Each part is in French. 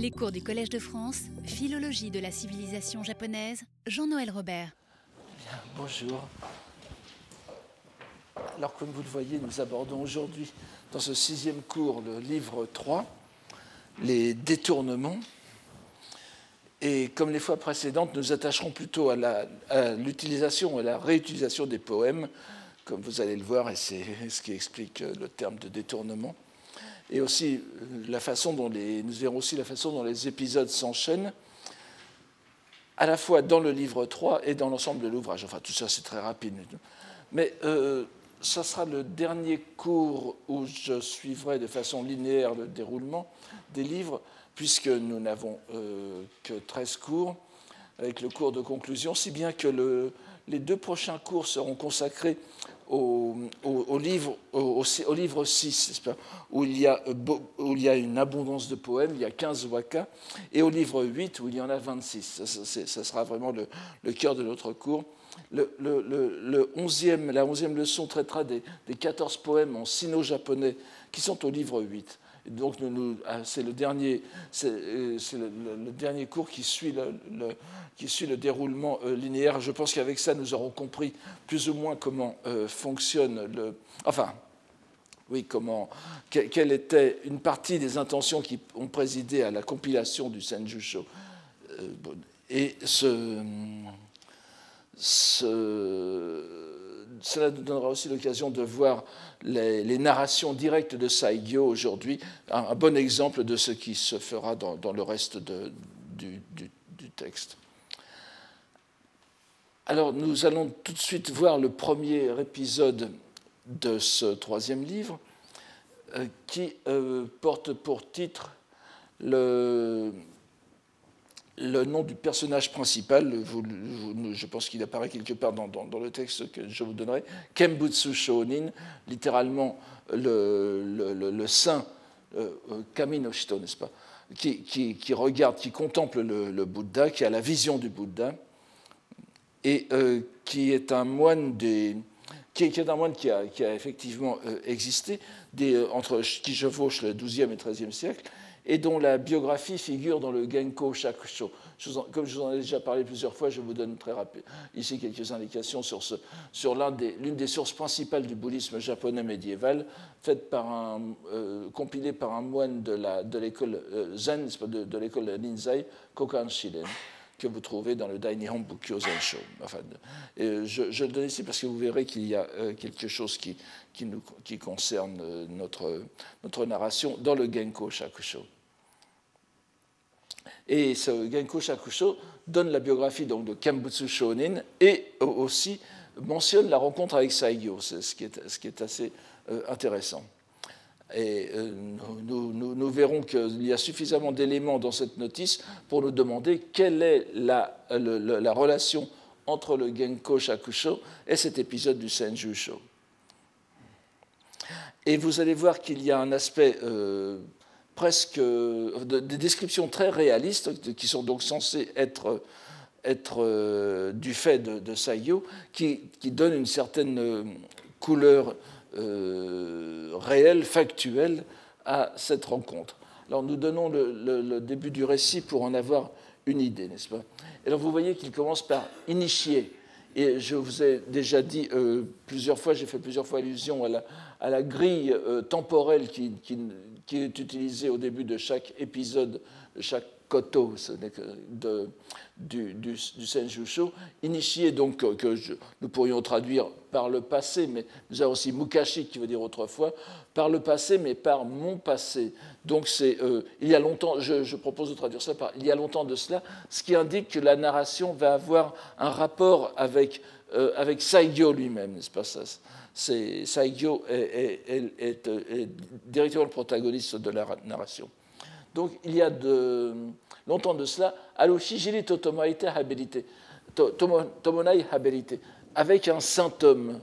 Les cours du Collège de France, Philologie de la civilisation japonaise, Jean-Noël Robert. Bonjour. Alors, comme vous le voyez, nous abordons aujourd'hui, dans ce sixième cours, le livre 3, les détournements. Et comme les fois précédentes, nous attacherons plutôt à l'utilisation et à la réutilisation des poèmes, comme vous allez le voir, et c'est ce qui explique le terme de détournement et aussi euh, la façon dont les, nous verrons aussi la façon dont les épisodes s'enchaînent, à la fois dans le livre 3 et dans l'ensemble de l'ouvrage. Enfin, tout ça, c'est très rapide. Mais euh, ça sera le dernier cours où je suivrai de façon linéaire le déroulement des livres, puisque nous n'avons euh, que 13 cours, avec le cours de conclusion, si bien que le, les deux prochains cours seront consacrés au, livre, au, livre 6, où il, y a, où il y a une abondance de poèmes, il y a 15 wakas, et au livre 8, où il y en a 26. Ça, sera vraiment le, cœur de notre cours. Le, le, 11e, la 11e leçon traitera des, des 14 poèmes en sino-japonais qui sont au livre 8 donc, ah, c'est le dernier, euh, le, dernier cours qui suit le, qui suit le déroulement euh, linéaire. Je pense qu'avec ça, nous aurons compris plus ou moins comment euh, fonctionne le. Enfin, oui, comment, quelle était une partie des intentions qui ont présidé à la compilation du Senjusho. Et ce cela nous donnera aussi l'occasion de voir les, narrations directes de Saigyo aujourd'hui, un, bon exemple de ce qui se fera dans, le reste du, texte. Alors nous allons tout de suite voir le premier épisode de ce troisième livre euh, qui euh, porte pour titre le, le nom du personnage principal, je pense qu'il apparaît quelque part dans, le texte que je vous donnerai, Kembutsu Shonin, littéralement le, saint euh, euh, Kami no Shito, n'est-ce pas qui, regarde, qui contemple le, Bouddha, qui a la vision du Bouddha, et euh, qui est un moine qui a, effectivement existé entre qui chevauche le XIIe et XIIIe siècle, et dont la biographie figure dans le Genko Shakusho. comme je vous en ai déjà parlé plusieurs fois, je vous donne très rapide, ici quelques indications sur, l'une des, sources principales du bouddhisme japonais médiéval, euh, compilée par un moine de l'école euh, Zen, de, de l'école Ninzai, Kokan Shiren que vous trouvez dans le Dainihon Bukyo Zensho. Enfin, je, je, le donne ici parce que vous verrez qu'il y a euh, quelque chose qui concerne notre, notre narration dans le Genko Shakusho. Et ce Genko Shakusho donne la biographie donc, de Kambutsu Shonin et aussi mentionne la rencontre avec Saigyo, ce qui est, assez euh, intéressant. Et euh, nous, verrons qu'il y a suffisamment d'éléments dans cette notice pour nous demander quelle est la, la relation entre le Genko Shakusho et cet épisode du Senjusho. Et vous allez voir qu'il y a un aspect euh, presque euh, des descriptions très réalistes qui sont donc censées être, être euh, du fait de, de Sayo, qui, qui donnent une certaine euh, couleur réelle, factuelle à cette rencontre. Alors nous donnons le, début du récit pour en avoir une idée, n'est-ce pas? Et alors vous voyez qu'il commence par initier. Et je vous ai déjà dit plusieurs fois, j'ai fait plusieurs fois allusion à la, à la grille temporelle qui, qui, qui est utilisé au début de chaque épisode, de chaque koto de, du, du, du Senjusho, initié donc que nous pourrions traduire par le passé, mais nous avons aussi mukashi qui veut dire autrefois, par le passé, mais par mon passé. Donc c'est euh, il y a longtemps, je, propose de traduire ça par il y a longtemps de cela, ce qui indique que la narration va avoir un rapport avec, euh, avec Saigyo lui-même, n'est-ce pas ça Saigyo est, est, directement le protagoniste de la narration. Donc il y a de, longtemps de cela, Aloshijiri Totomaite Habilité, Tomonai Habilité, avec un saint homme,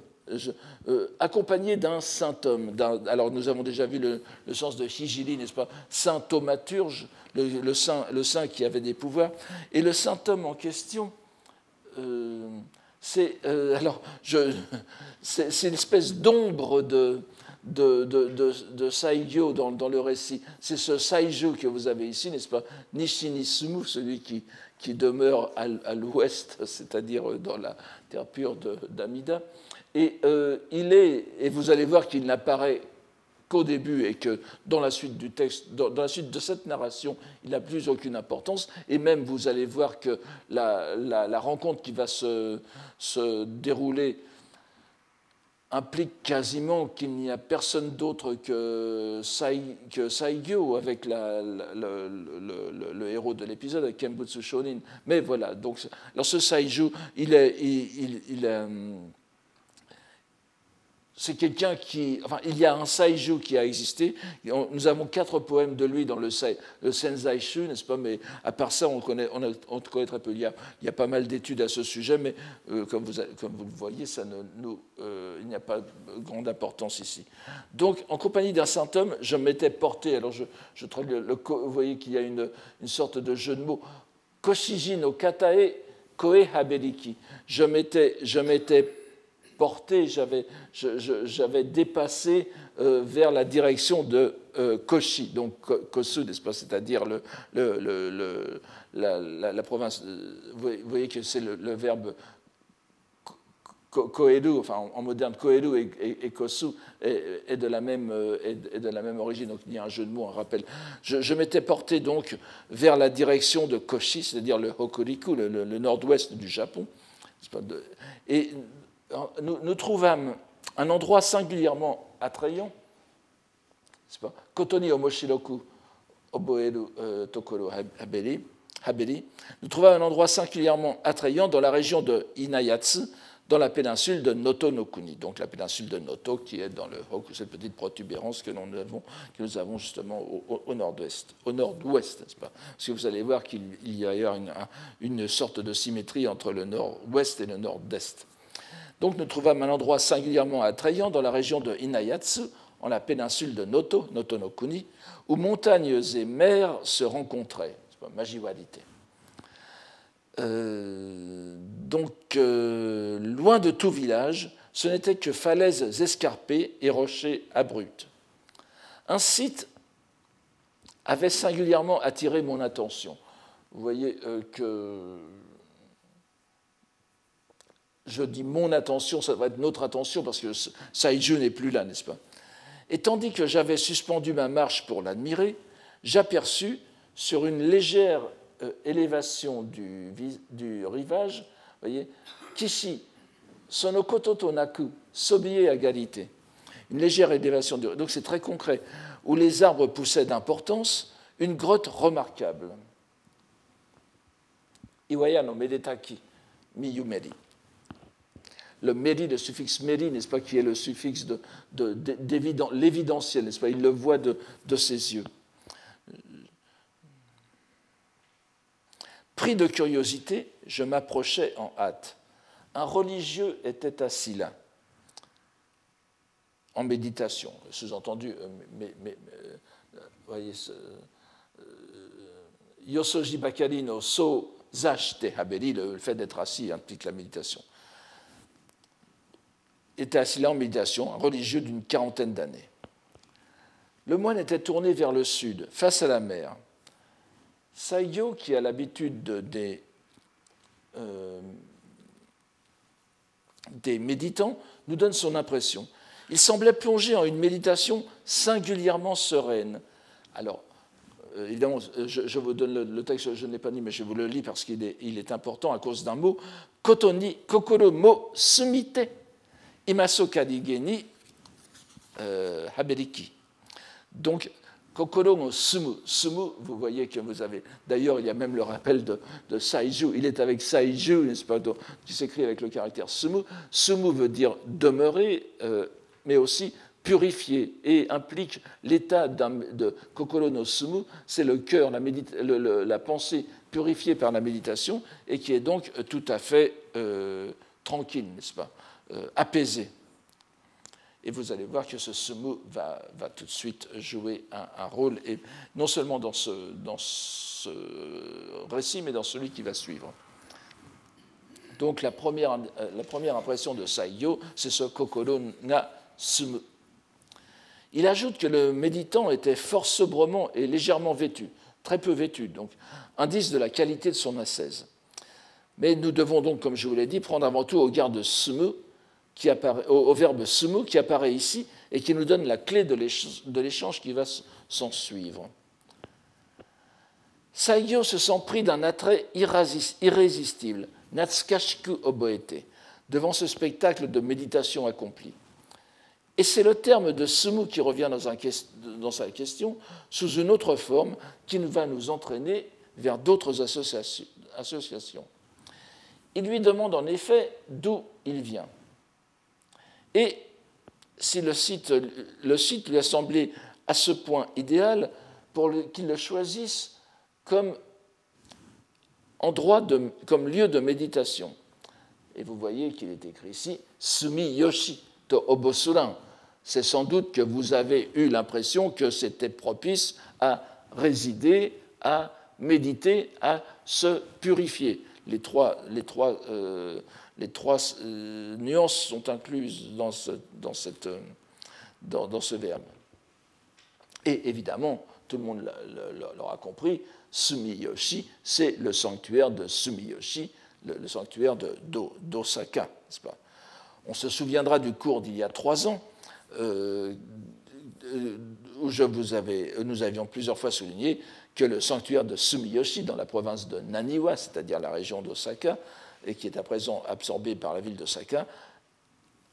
euh, accompagné d'un saint homme. Alors nous avons déjà vu le, sens de Hijiri, n'est-ce pas Saint thaumaturge, le, saint, le saint qui avait des pouvoirs. Et le saint homme en question. Euh, c'est euh, c'est une espèce d'ombre de, de, de, de, Saigyo dans, dans, le récit, c'est ce Saiju que vous avez ici, n'est-ce pas? Celui qui, qui demeure à, l'ouest, c'est-à-dire dans la terre pure d'Amida. Et euh, il est, et vous allez voir qu'il n'apparaît qu'au début et que dans la suite du texte, dans, la suite de cette narration, il n'a plus aucune importance. Et même vous allez voir que la, rencontre qui va se, dérouler implique quasiment qu'il n'y a personne d'autre que, Saigyo avec le, héros de l'épisode, avec Kembutsu Shonin. Mais voilà, donc alors ce Saiju, il il, il, est, c'est quelqu'un qui. Enfin, il y a un Saiju qui a existé. Nous avons quatre poèmes de lui dans le, le Senzaishu, n'est-ce pas? Mais à part ça, on connaît, on, connaît très peu. Il y a, a pas mal d'études à ce sujet, mais euh, comme, vous, comme, vous, le voyez, ça ne, euh, il n'y a pas de grande importance ici. Donc, en compagnie d'un saint homme, je m'étais porté. Alors, je, je le, le, vous voyez qu'il y a une, une, sorte de jeu de mots. Koshiji no katae koe haberiki. Je m'étais porté, j'avais dépassé euh, vers la direction de euh, Koshi, donc Kosu, n'est-ce pas, c'est-à-dire la, province. Vous voyez que c'est le, verbe Koedu, enfin en moderne Koedu et, Kosu est, de la même, est, de la même origine, donc il y a un jeu de mots, un rappel. Je, m'étais porté donc vers la direction de Koshi, c'est-à-dire le Hokuriku, le, nord-ouest du Japon. Et nous, trouvâmes un endroit singulièrement attrayant, pas? Kotoni Omoshiroku Oboeru euh, Tokoro Haberi, nous trouvâmes un endroit singulièrement attrayant dans la région de Inayatsu, dans la péninsule de Noto no Kuni, donc la péninsule de Noto qui est dans le, cette petite protubérance que nous avons, justement au, nord-ouest, au nord-ouest, n'est-ce pas? Parce que vous allez voir qu'il y a une, une, sorte de symétrie entre le nord-ouest et le nord-est. Donc nous trouvons un endroit singulièrement attrayant dans la région de Inayatsu, en la péninsule de Noto, Noto no Kuni, où montagnes et mers se rencontraient. C'est pas Majiwadite. Euh, donc, euh, loin de tout village, ce n'était que falaises escarpées et rochers abrupts. Un site avait singulièrement attiré mon attention. Vous voyez euh, que je dis mon attention, ça va être notre attention parce que Saiju n'est plus là, n'est-ce pas? Et tandis que j'avais suspendu ma marche pour l'admirer, j'aperçus sur une légère euh, élévation du, rivage, voyez, Kishi, Sonokoto Tonaku, Sobie à Galité. Une légère élévation du donc c'est très concret, où les arbres poussaient d'importance, une grotte remarquable. Iwaya no Medetaki, Miyumeri le méri, le suffixe méri, n'est-ce pas, qui est le suffixe de, l'évidentiel, n'est-ce pas Il le voit de, ses yeux. Pris de curiosité, je m'approchais en hâte. Un religieux était assis là, en méditation, sous-entendu, euh, mais, euh, voyez, euh, Yosoji Bakari no So Haberi, le fait d'être assis implique la méditation était assis là en méditation, un religieux d'une quarantaine d'années. Le moine était tourné vers le sud, face à la mer. Saigyo, qui a l'habitude des, euh, des méditants, nous donne son impression. Il semblait plongé en une méditation singulièrement sereine. Alors, euh, évidemment, je, vous donne le, texte, je ne l'ai pas dit, mais je vous le lis parce qu'il est, est important à cause d'un mot. Kotoni kokoro mo sumite Imaso Kadigeni euh, Haberiki. Donc, Kokoro no Sumu. Sumu, vous voyez que vous avez. D'ailleurs, il y a même le rappel de, Saiju. Il est avec Saiju, n'est-ce pas, qui s'écrit avec le caractère Sumu. Sumu veut dire demeurer, euh, mais aussi purifier et implique l'état de Kokoro no Sumu, c'est le cœur, la, la, pensée purifiée par la méditation et qui est donc tout à fait euh, tranquille, n'est-ce pas euh, apaisé. Et vous allez voir que ce sumu va, tout de suite jouer un, rôle, et non seulement dans ce, récit, mais dans celui qui va suivre. Donc la première, première impression de Saiyo, c'est ce kokoro na sumu. Il ajoute que le méditant était fort sobrement et légèrement vêtu, très peu vêtu, donc indice de la qualité de son ascèse. Mais nous devons donc, comme je vous l'ai dit, prendre avant tout au garde sumu, qui apparaît, au, verbe sumu qui apparaît ici et qui nous donne la clé de l'échange qui va s'en suivre. Saigyo se sent pris d'un attrait irrésistible, Natskashku Oboete, devant ce spectacle de méditation accomplie. Et c'est le terme de sumu qui revient dans, dans, sa question sous une autre forme qui va nous entraîner vers d'autres associations. Il lui demande en effet d'où il vient. Et si le site, le site lui a semblé à ce point idéal pour qu'il le choisisse comme endroit de, comme lieu de méditation. Et vous voyez qu'il est écrit ici Sumi Yoshi to Obosuran. C'est sans doute que vous avez eu l'impression que c'était propice à résider, à méditer, à se purifier. Les trois, les trois, euh, les trois euh, nuances sont incluses dans ce, dans, ce verbe. Et évidemment, tout le monde l'aura compris, Sumiyoshi, c'est le sanctuaire de Sumiyoshi, le, sanctuaire d'Osaka. On se souviendra du cours d'il y a trois ans, euh, où nous avions plusieurs fois souligné que le sanctuaire de Sumiyoshi, dans la province de Naniwa, c'est-à-dire la région d'Osaka, et qui est à présent absorbée par la ville d'Osaka,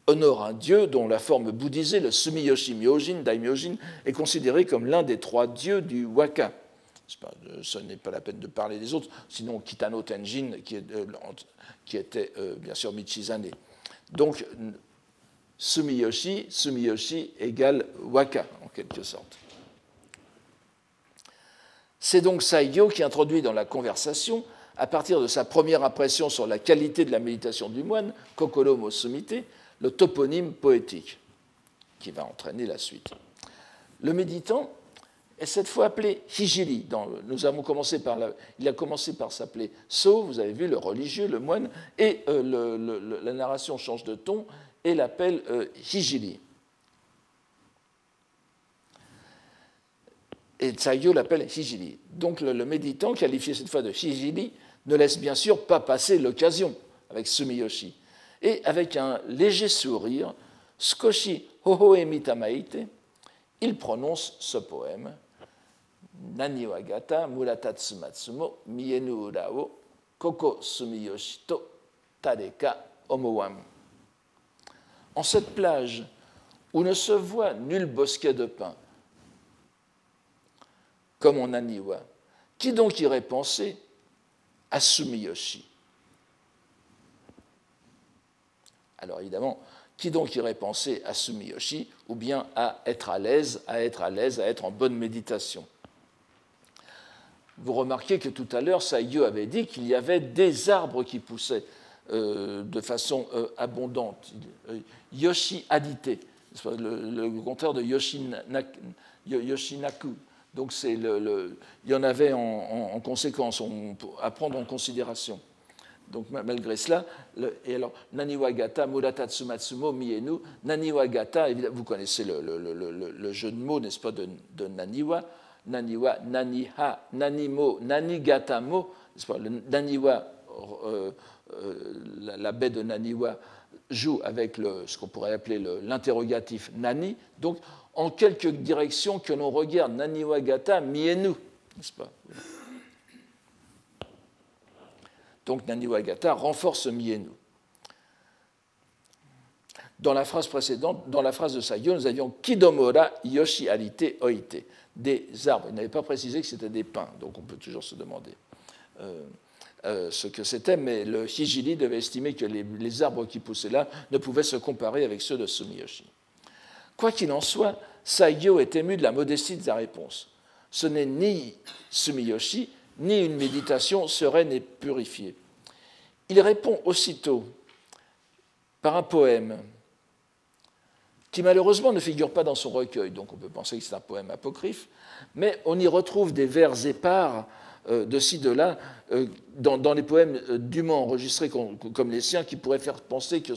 honore un dieu dont la forme bouddhisée, le Sumiyoshi Myojin, Daimyojin, est considéré comme l'un des trois dieux du Waka. Ce n'est pas la peine de parler des autres, sinon Kitano Tenjin, qui, euh, était euh, bien sûr Michizane. Donc, Sumiyoshi, Sumiyoshi égale Waka, en quelque sorte. C'est donc Saigyo qui introduit dans la conversation, à partir de sa première impression sur la qualité de la méditation du moine, Kokoro Mosumite, le toponyme poétique, qui va entraîner la suite. Le méditant est cette fois appelé Hijiri. nous avons commencé par il a commencé par s'appeler So, vous avez vu, le religieux, le moine, et euh, la narration change de ton et l'appelle euh, Hijiri. Et Tsayo l'appelle Hijiri. Donc le, méditant, qualifié cette fois de Hijiri, ne laisse bien sûr pas passer l'occasion avec Sumiyoshi. Et avec un léger sourire, Skoshi Hohoe Mitamaite, il prononce ce poème Nani wagata muratatsu matsumo mienu ura o koko sumiyoshi to tareka omowam. En cette plage où ne se voit nul bosquet de pins, comme en Naniwa, qui donc irait penser à Sumiyoshi? Alors évidemment, qui donc irait penser à Sumiyoshi ou bien à être à l'aise, à être à l'aise, à être en bonne méditation? Vous remarquez que tout à l'heure, Saïeux avait dit qu'il y avait des arbres qui poussaient euh, de façon euh, abondante. Euh, Yoshi Adite, le, contraire de Yoshinaku. Donc le, il y en avait en, conséquence à prendre en considération. Donc malgré cela, et alors Naniwagata, Muratatsu Matsumo, Mienu, Naniwagata, vous connaissez le, jeu de mots, n'est-ce pas, de, Naniwa, Naniwa, Naniha, Nanimo, Nanigatamo, Naniwa, euh, euh, la, baie de Naniwa joue avec le, ce qu'on pourrait appeler l'interrogatif Nani. Donc, en quelque direction que l'on regarde Naniwagata, Mienu, n'est-ce pas? Donc, Naniwagata renforce Mienu. Dans la phrase précédente, dans la phrase de Sayo, nous avions Kidomora Yoshi Arite Oite des arbres. Il n'avait pas précisé que c'était des pins, donc on peut toujours se demander euh, euh, ce que c'était, mais le Hijili devait estimer que les, arbres qui poussaient là ne pouvaient se comparer avec ceux de Sumiyoshi. Quoi qu'il en soit, Saigyo est ému de la modestie de sa réponse. Ce n'est ni Sumiyoshi, ni une méditation sereine et purifiée. Il répond aussitôt par un poème qui malheureusement ne figure pas dans son recueil, donc on peut penser que c'est un poème apocryphe, mais on y retrouve des vers épars de ci, de là, dans, les poèmes dûment enregistrés comme, les siens, qui pourraient faire penser que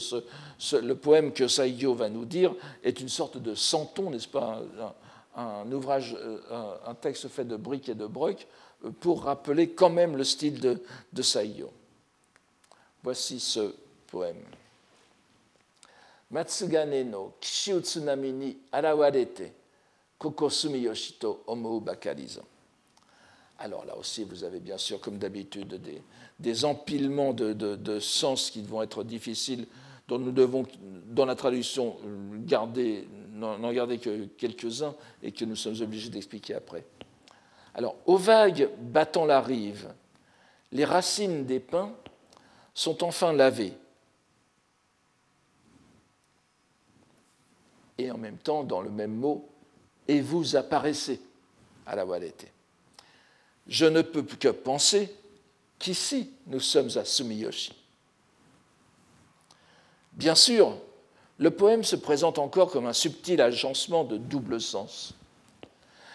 le poème que Saigyo va nous dire est une sorte de santon, n'est-ce pas un, ouvrage, un, texte fait de briques et de brocs, pour rappeler quand même le style de, de. Voici ce poème. Matsugane no kishiu tsunami ni arawarete koko sumiyoshi to. Alors là aussi, vous avez bien sûr, comme d'habitude, des, empilements de, sens qui vont être difficiles, dont nous devons, dans la traduction, garder, n'en garder que quelques-uns et que nous sommes obligés d'expliquer après. Alors, aux vagues battant la rive, les racines des pins sont enfin lavées. Et en même temps, dans le même mot, et vous apparaissez à la Walete. Je ne peux que penser qu'ici, nous sommes à Sumiyoshi. Bien sûr, le poème se présente encore comme un subtil agencement de double sens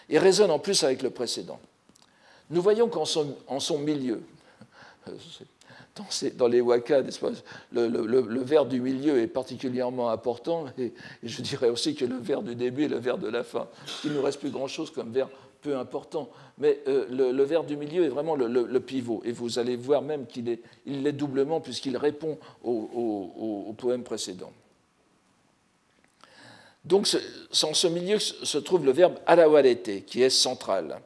et résonne en plus avec le précédent. Nous voyons qu'en son, milieu, dans, les wakas, le, le, vers du milieu est particulièrement important, et, je dirais aussi que le vers du début et le vers de la fin. Il ne nous reste plus grand-chose comme vers peu important, mais euh, le, vers du milieu est vraiment le, pivot, et vous allez voir même qu'il est, l'est doublement puisqu'il répond au, poème précédent. Donc, dans ce milieu se trouve le verbe alawarete, qui est central.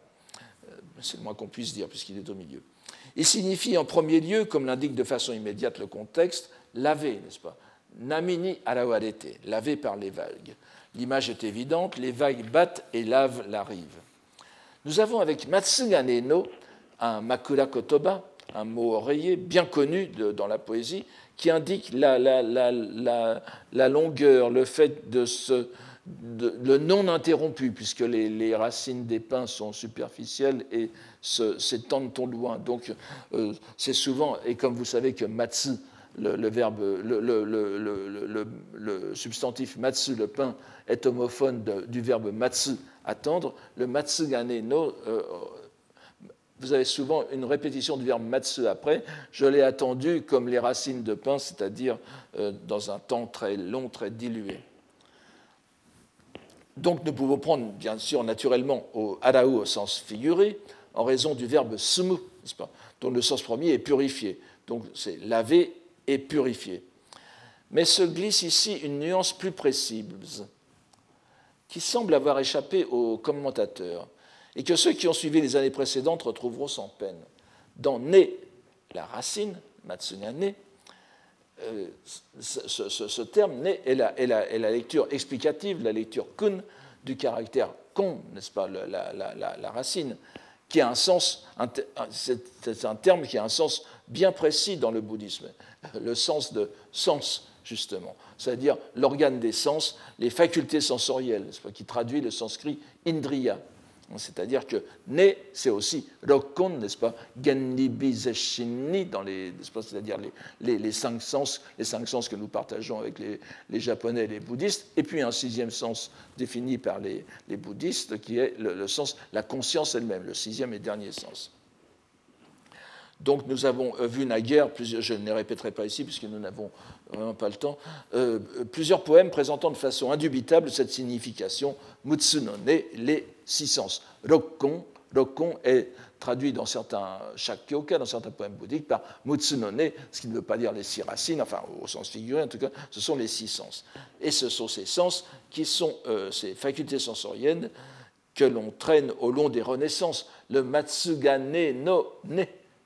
Euh, c'est le moins qu'on puisse dire, puisqu'il est au milieu. Il signifie en premier lieu, comme l'indique de façon immédiate le contexte, laver, n'est-ce pas? Namini arawarete, laver par les vagues. L'image est évidente, les vagues battent et lavent la rive. Nous avons avec Matsugane no un makura kotoba, un mot oreiller bien connu dans la poésie, qui indique la, longueur, le fait de ce, le non interrompu, puisque les, racines des pins sont superficielles et s'étendent au loin. Donc, euh, c'est souvent, et comme vous savez que matsu, le, verbe, le, substantif matsu, le pain, est homophone du verbe matsu, attendre, le matsugane no, euh, vous avez souvent une répétition du verbe matsu après, je l'ai attendu comme les racines de pain, c'est-à-dire euh, dans un temps très long, très dilué. Donc nous pouvons prendre, bien sûr, naturellement, au arau au sens figuré, en raison du verbe sumu, dont le sens premier est purifié. Donc c'est laver et purifier. Mais se glisse ici une nuance plus précise, qui semble avoir échappé aux commentateurs, et que ceux qui ont suivi les années précédentes retrouveront sans peine. Dans ne, la racine, Matsunyane, euh, ce, terme né est la, la, lecture explicative, la lecture kun du caractère kon, n'est-ce pas, la, racine, qui a un sens, c'est un terme qui a un sens bien précis dans le bouddhisme, le sens de sens, justement, c'est-à-dire l'organe des sens, les facultés sensorielles, qui traduit le sanskrit indriya, c'est-à-dire que ne, c'est aussi rokon, n'est-ce pas, gennibi dans les, c'est-à-dire les, les, cinq sens, les cinq sens que nous partageons avec les, les, japonais et les bouddhistes, et puis un sixième sens défini par les, bouddhistes qui est le, sens, la conscience elle-même, le sixième et dernier sens. Donc nous avons euh, vu naguère, je ne les répéterai pas ici puisque nous n'avons vraiment pas le temps, euh, plusieurs poèmes présentant de façon indubitable cette signification Mutsunone, les six sens. Rokkon, Rokkon est traduit dans certains shakyoka, dans certains poèmes bouddhiques, par Mutsunone, ce qui ne veut pas dire les six racines, enfin au sens figuré en tout cas, ce sont les six sens. Et ce sont ces sens qui sont euh, ces facultés sensorielles que l'on traîne au long des renaissances. Le Matsugane no Ne,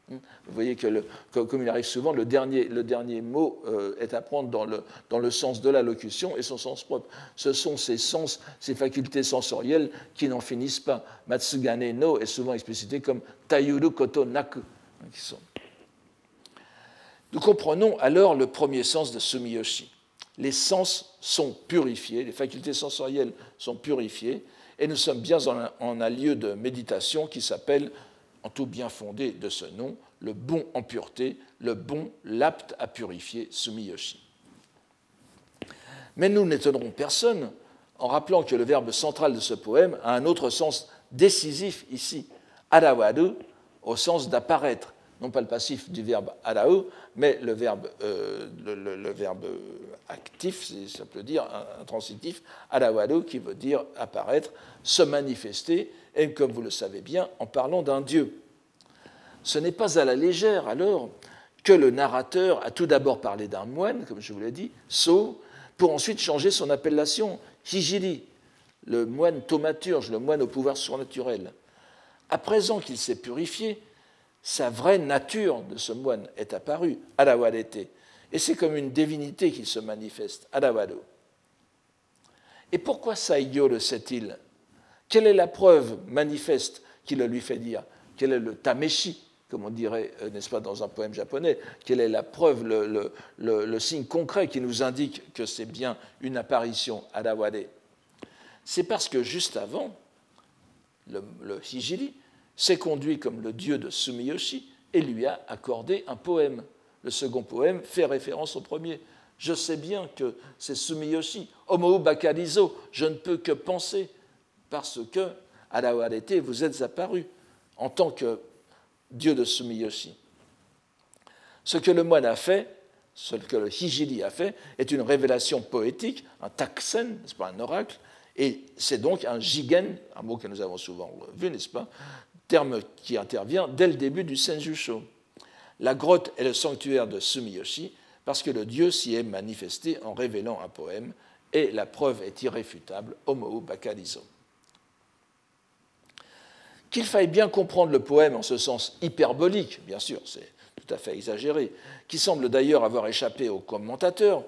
vous voyez que, comme il arrive souvent, le dernier, le dernier mot euh, est à prendre dans le, dans le sens de la locution et son sens propre. Ce sont ces sens, ces facultés sensorielles qui n'en finissent pas. Matsugane no est souvent explicité comme Tayuru koto naku. Nous comprenons alors le premier sens de Sumiyoshi. Les sens sont purifiés, les facultés sensorielles sont purifiées, et nous sommes bien en un lieu de méditation qui s'appelle en tout bien fondé de ce nom, le bon en pureté, le bon, l'apte à purifier, Sumiyoshi. Mais nous n'étonnerons personne en rappelant que le verbe central de ce poème a un autre sens décisif ici. Arawadu, au sens d'apparaître, non pas le passif du verbe arao, mais le verbe, euh, le, verbe actif, si ça peut dire, intransitif, arawado, qui veut dire apparaître, se manifester, et comme vous le savez bien, en parlant d'un Dieu. Ce n'est pas à la légère, alors, que le narrateur a tout d'abord parlé d'un moine, comme je vous l'ai dit, So, pour ensuite changer son appellation, Hijiri, le moine thaumaturge, le moine au pouvoir surnaturel. À présent qu'il s'est purifié, sa vraie nature de ce moine est apparue, Adawadete, et c'est comme une divinité qu'il se manifeste, Adawado. Et pourquoi Saigyo le sait-il Quelle est la preuve manifeste qui le lui fait dire? Quel est le tameshi comme on dirait, euh, n'est-ce pas, dans un poème japonais, quelle est la preuve, le, signe concret qui nous indique que c'est bien une apparition à Dawade C'est parce que juste avant, le, Hijiri s'est conduit comme le dieu de Sumiyoshi et lui a accordé un poème. Le second poème fait référence au premier. Je sais bien que c'est Sumiyoshi. Homo Bakarizo, je ne peux que penser, parce que, à la vous êtes apparu en tant que dieu de Sumiyoshi. Ce que le moine a fait, ce que le Hijiri a fait, est une révélation poétique, un taksen, n'est-ce pas, un oracle, et c'est donc un jigen, un mot que nous avons souvent vu, n'est-ce pas, terme qui intervient dès le début du Senjusho. La grotte est le sanctuaire de Sumiyoshi parce que le dieu s'y est manifesté en révélant un poème, et la preuve est irréfutable, Homo Bakalizo. Qu'il faille bien comprendre le poème en ce sens hyperbolique, bien sûr, c'est tout à fait exagéré, qui semble d'ailleurs avoir échappé aux commentateurs,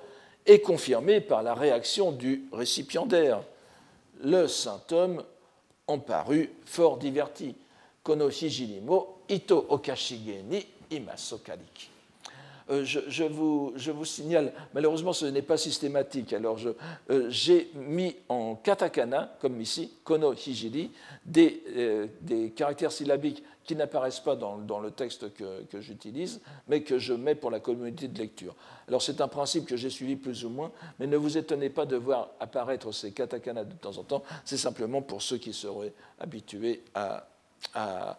est confirmé par la réaction du récipiendaire. Le saint homme en parut fort diverti. Kono hijirimo ito okashige ni imasokariki. Euh, je, vous, signale, malheureusement ce n'est pas systématique, alors euh, j'ai mis en katakana, comme ici, kono hijiri, des, euh, caractères syllabiques qui n'apparaissent pas dans, le texte que, j'utilise, mais que je mets pour la communauté de lecture. Alors c'est un principe que j'ai suivi plus ou moins, mais ne vous étonnez pas de voir apparaître ces katakana de temps en temps, c'est simplement pour ceux qui seraient habitués à, à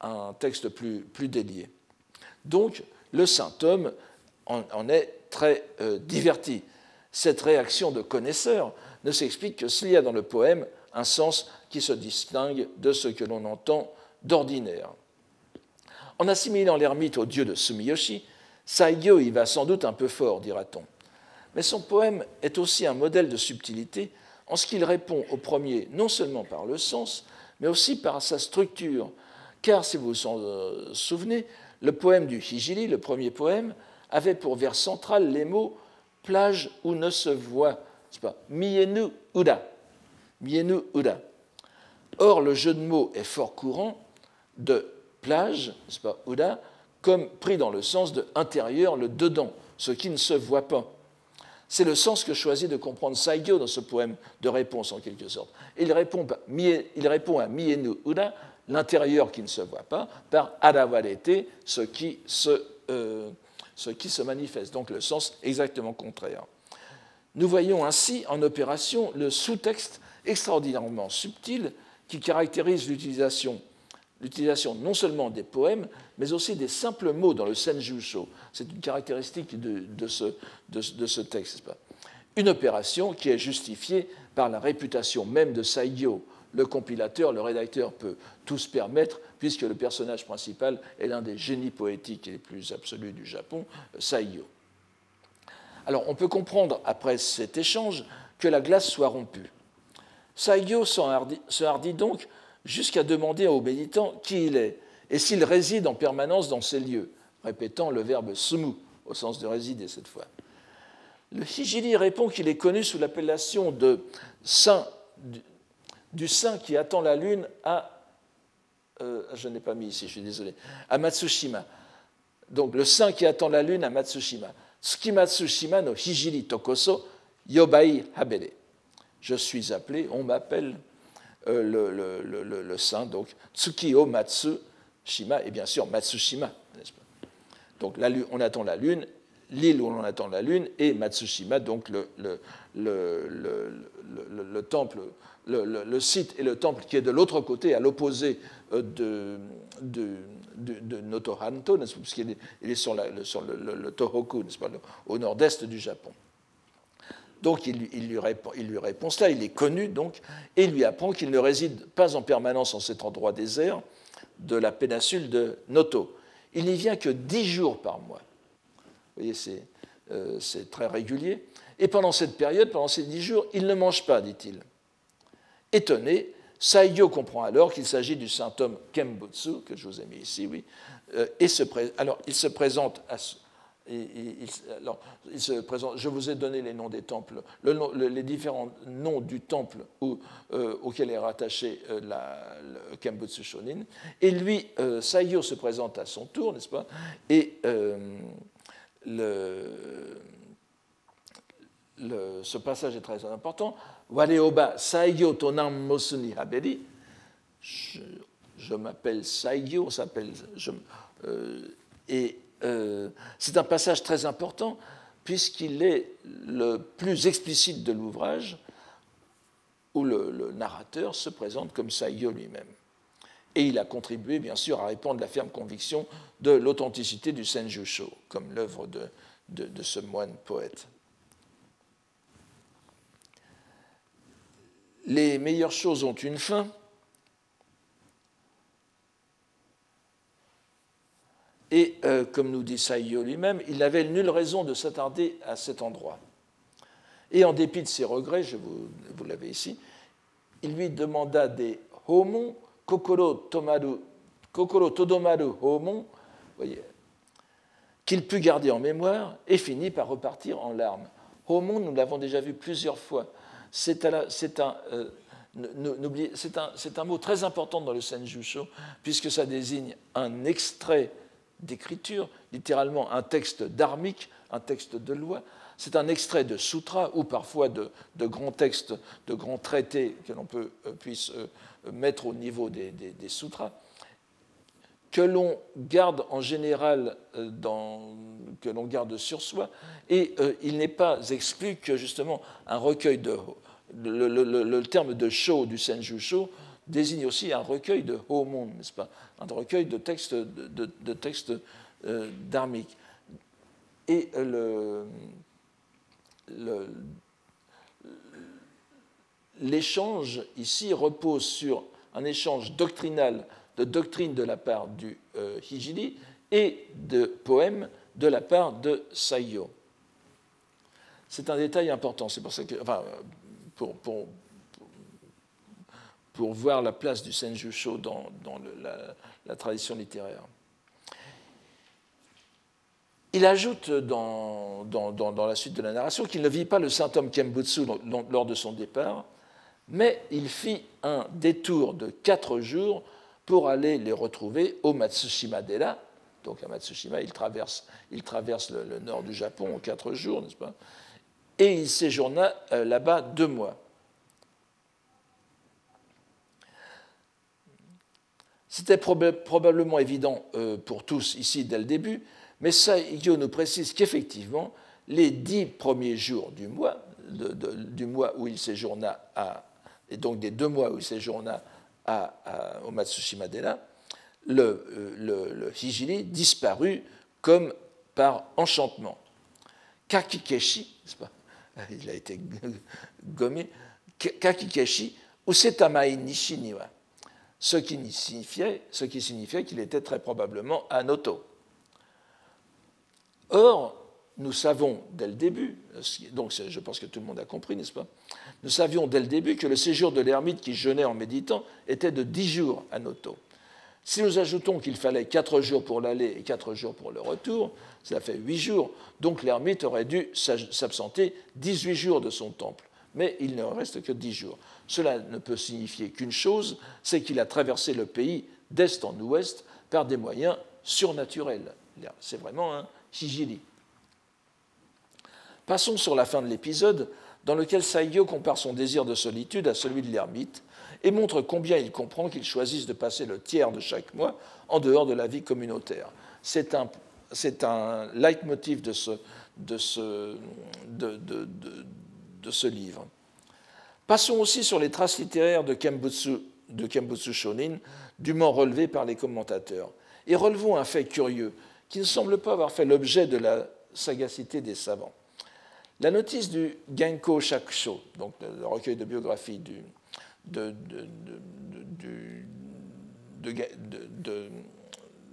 un texte plus, plus délié. Donc, le saint homme en, est très euh, diverti. Cette réaction de connaisseur ne s'explique que s'il y a dans le poème un sens qui se distingue de ce que l'on entend d'ordinaire. En assimilant l'ermite au dieu de Sumiyoshi, Saigyo y va sans doute un peu fort, dira-t-on. Mais son poème est aussi un modèle de subtilité en ce qu'il répond au premier non seulement par le sens, mais aussi par sa structure. Car, si vous vous en euh, souvenez, le poème du Hijiri, le premier poème, avait pour vers central les mots plage où ne se voit, c'est pas? Mienu Uda. Mienu Uda. Or, le jeu de mots est fort courant de plage, c'est pas Uda, comme pris dans le sens de intérieur, le dedans, ce qui ne se voit pas. C'est le sens que choisit de comprendre Saigyo dans ce poème de réponse, en quelque sorte. Il répond, il répond à Mienu Uda l'intérieur qui ne se voit pas, par adavalete, ce qui se, euh, ce qui se manifeste. Donc le sens exactement contraire. Nous voyons ainsi en opération le sous-texte extraordinairement subtil qui caractérise l'utilisation l'utilisation non seulement des poèmes, mais aussi des simples mots dans le senjusho. C'est une caractéristique de, ce, de, de, ce, texte. Une opération qui est justifiée par la réputation même de Saigyo, le compilateur, le rédacteur peut tout se permettre, puisque le personnage principal est l'un des génies poétiques les plus absolus du Japon, Saiyo. Alors, on peut comprendre, après cet échange, que la glace soit rompue. Saiyo se hardit donc jusqu'à demander au méditant qui il est et s'il réside en permanence dans ces lieux, répétant le verbe sumu, au sens de résider cette fois. Le Hijiri répond qu'il est connu sous l'appellation de saint du saint qui attend la lune à. Euh, je n'ai pas mis ici, je suis désolé. À Matsushima. Donc le saint qui attend la lune à Matsushima. Tsuki Matsushima no Hijiri Tokoso Yobai Habere. Je suis appelé, on m'appelle euh, le, saint, donc Tsuki o Matsushima, et bien sûr Matsushima, n'est-ce pas? Donc on attend la lune, l'île où l'on attend la lune, et Matsushima, donc le, le, site et le temple qui est de l'autre côté, à l'opposé euh, de, de, de, Notohanto, puisqu'il il est sur, le, Tohoku, pas, au nord-est du Japon. Donc il, il, lui répond, il, lui répond, cela, il est connu donc, et il lui apprend qu'il ne réside pas en permanence en cet endroit désert de la péninsule de Noto. Il n'y vient que dix jours par mois. Vous voyez, c'est euh, très régulier. Et pendant cette période, pendant ces dix jours, il ne mange pas, dit-il. Étonné, Saiyo comprend alors qu'il s'agit du symptôme Kembutsu, que je vous ai mis ici, oui. Euh, et alors, il se présente à, je vous ai donné les noms des temples, les différents noms du temple euh, auquel est rattaché euh, le Kembutsu Shonin. Et lui, euh, Saiyo se présente à son tour, n'est-ce pas? Et le, ce passage est très important. Wareoba Saiyo Tonam Mosuni Haberi. Je, je m'appelle Saiyo, s'appelle. et euh, c'est un passage très important puisqu'il est le plus explicite de l'ouvrage où le, narrateur se présente comme Saiyo lui-même. Et il a contribué, bien sûr, à répondre à la ferme conviction de l'authenticité du Senjusho, comme l'œuvre de ce moine poète. Les meilleures choses ont une fin, Et euh, comme nous dit Saïo lui-même, il n'avait nulle raison de s'attarder à cet endroit. Et en dépit de ses regrets, je vous, vous l'avez ici, il lui demanda des homon, kokoro, tomaru, kokoro todomaru homon, qu'il put garder en mémoire et finit par repartir en larmes. Homon, nous l'avons déjà vu plusieurs fois. C'est un, euh, un, un, mot très important dans le Senjusho, puisque ça désigne un extrait d'écriture, littéralement un texte dharmique, un texte de loi. C'est un extrait de sutra ou parfois de, grands textes, de grands traités que l'on euh, puisse euh, mettre au niveau des, sutras, que l'on garde en général, dans, que l'on garde sur soi. Et il n'est pas exclu que justement un recueil de. Le, terme de sho du Senju Sho désigne aussi un recueil de homon, n'est-ce pas? Un recueil de textes, de, euh, dharmiques. Et l'échange ici repose sur un échange doctrinal de doctrine de la part du euh, Hijiri et de poèmes de la part de Saiyo. C'est un détail important, c'est pour ça que, pour, voir la place du Senjusho dans, dans la, tradition littéraire. Il ajoute dans, la suite de la narration qu'il ne vit pas le saint homme Kembutsu lors de son départ, mais il fit un détour de quatre jours pour aller les retrouver au Matsushima-dera. Donc à Matsushima, il traverse, il traverse le, le, nord du Japon en quatre jours, n'est-ce pas? Et il séjourna euh, là-bas deux mois. C'était probablement évident euh, pour tous ici dès le début, mais Saigyo nous précise qu'effectivement, les dix premiers jours du mois, du mois où il séjourna à, et donc des deux mois où il séjourna à, au Matsushima-dera, le, euh, le, le, disparut comme par enchantement. Kakikeshi, pas, il a été gommé, Kakikeshi, Usetamai Nishi Niwa ce qui signifiait, qu'il était très probablement un auto. Or, nous savons dès le début, donc je pense que tout le monde a compris, n'est-ce pas? Nous savions dès le début que le séjour de l'ermite qui jeûnait en méditant était de dix jours à Noto. Si nous ajoutons qu'il fallait quatre jours pour l'aller et quatre jours pour le retour, cela fait huit jours. Donc l'ermite aurait dû s'absenter 18 jours de son temple mais il ne reste que dix jours. Cela ne peut signifier qu'une chose, c'est qu'il a traversé le pays d'est en ouest par des moyens surnaturels. C'est vraiment un sigili. Passons sur la fin de l'épisode, dans lequel Saigyo compare son désir de solitude à celui de l'ermite et montre combien il comprend qu'il choisisse de passer le tiers de chaque mois en dehors de la vie communautaire. C'est un, un leitmotiv de ce, livre. Passons aussi sur les traces littéraires de Kembutsu, Shonin, dûment relevées par les commentateurs. Et relevons un fait curieux qui ne semble pas avoir fait l'objet de la sagacité des savants. La notice du Genko Shakusho, donc le recueil de biographie de, de,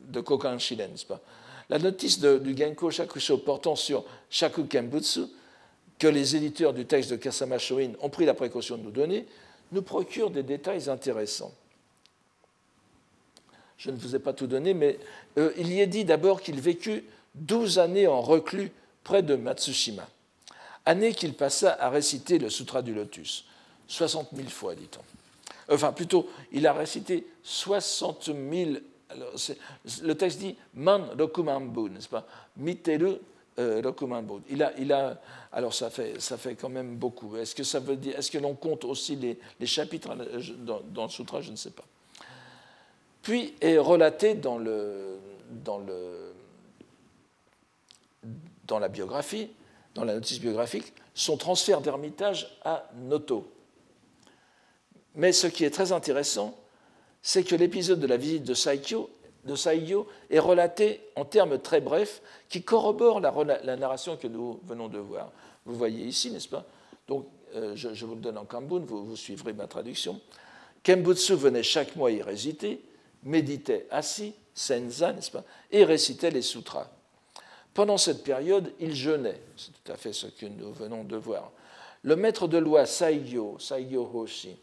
de, Kokan pas? La notice du Genko Shakusho portant sur Shaku Kembutsu, que les éditeurs du texte de Kasama Shoin ont pris la précaution de nous donner, nous procure des détails intéressants. Je ne vous ai pas tout donné, mais euh, il y est dit d'abord qu'il vécut 12 années en reclus près de Matsushima, année qu'il passa à réciter le Sutra du Lotus, 60 000 fois, dit-on. Enfin, plutôt, il a récité 60 000. Le texte dit Man Rokumambu, n'est-ce pas? Miteru euh, Rokumambu. Il a, il a, alors, ça fait, ça fait quand même beaucoup. Est-ce que ça veut dire, est-ce que l'on compte aussi les, chapitres dans, dans, le Sutra Je ne sais pas. Puis est relaté dans le, dans le dans la biographie, dans la notice biographique, son transfert d'Ermitage à Noto. Mais ce qui est très intéressant, c'est que l'épisode de la visite de Saikyo, est relaté en termes très brefs qui corroborent la, narration que nous venons de voir. Vous voyez ici, n'est-ce pas? Donc, euh, je, vous le donne en Kambun, vous, suivrez ma traduction. Kembutsu venait chaque mois y résider, méditait assis, senza, n'est-ce pas, et récitait les sutras. Pendant cette période, il jeûnait. C'est tout à fait ce que nous venons de voir. Le maître de loi Saigyo, Saigyo Hoshi,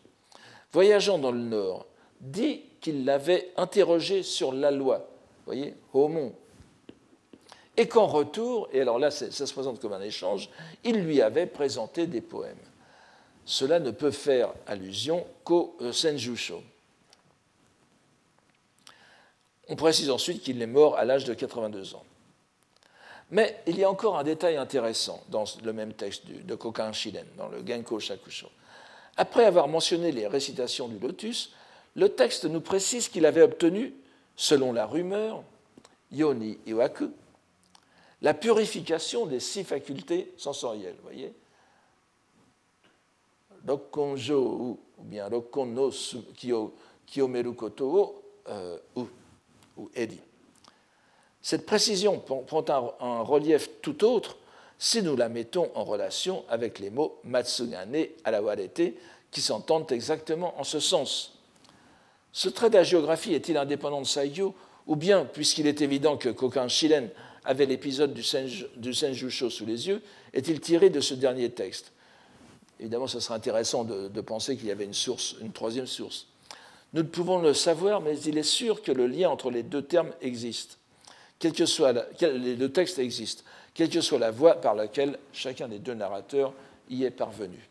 voyageant dans le nord, dit qu'il l'avait interrogé sur la loi. Vous voyez, Homon. Et qu'en retour, et alors là ça se présente comme un échange, il lui avait présenté des poèmes. Cela ne peut faire allusion qu'au euh, Senjusho. On précise ensuite qu'il est mort à l'âge de 82 ans. Mais il y a encore un détail intéressant dans le même texte de Kokan Shilen, dans le Genko Shakusho. Après avoir mentionné les récitations du lotus, le texte nous précise qu'il avait obtenu, selon la rumeur, Yoni Iwaku, la purification des six facultés sensorielles. Voyez Rokonjo ou bien Rokon no Kiyomeru Koto euh, ou, Edi. Cette précision prend un, relief tout autre si nous la mettons en relation avec les mots Matsugane Alawarete qui s'entendent exactement en ce sens. Ce trait d'agiographie est-il indépendant de Saigyo ou bien, puisqu'il est évident que Kokan Shilen avait l'épisode du, Senjusho sous les yeux, est-il tiré de ce dernier texte? Évidemment, ce serait intéressant de, de penser qu'il y avait une source, une troisième source. Nous ne pouvons le savoir, mais il est sûr que le lien entre les deux termes existe quel que soit le texte existe, quelle que soit la voie par laquelle chacun des deux narrateurs y est parvenu.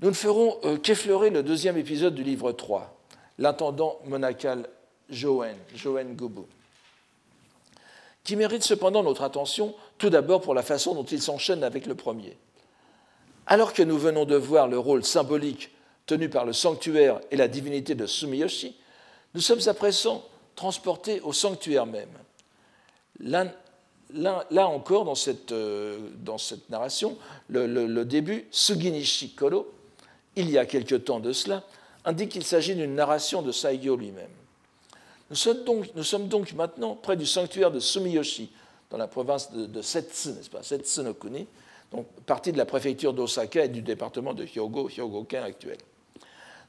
Nous ne ferons euh, qu'effleurer le deuxième épisode du livre 3, l'intendant monacal Joen, Joen Gobu, qui mérite cependant notre attention tout d'abord pour la façon dont il s'enchaîne avec le premier. Alors que nous venons de voir le rôle symbolique tenu par le sanctuaire et la divinité de Sumiyoshi, nous sommes à présent transporté au sanctuaire même. Là, encore, dans cette, euh, dans cette narration, le, début, Suginishi Koro, il y a quelque temps de cela, indique qu'il s'agit d'une narration de Saigyo lui-même. Nous sommes, donc, maintenant près du sanctuaire de Sumiyoshi, dans la province de, de Setsu, n'est-ce pas, Setsu no Kuni, donc partie de la préfecture d'Osaka et du département de Hyogo, Hyogoken actuel.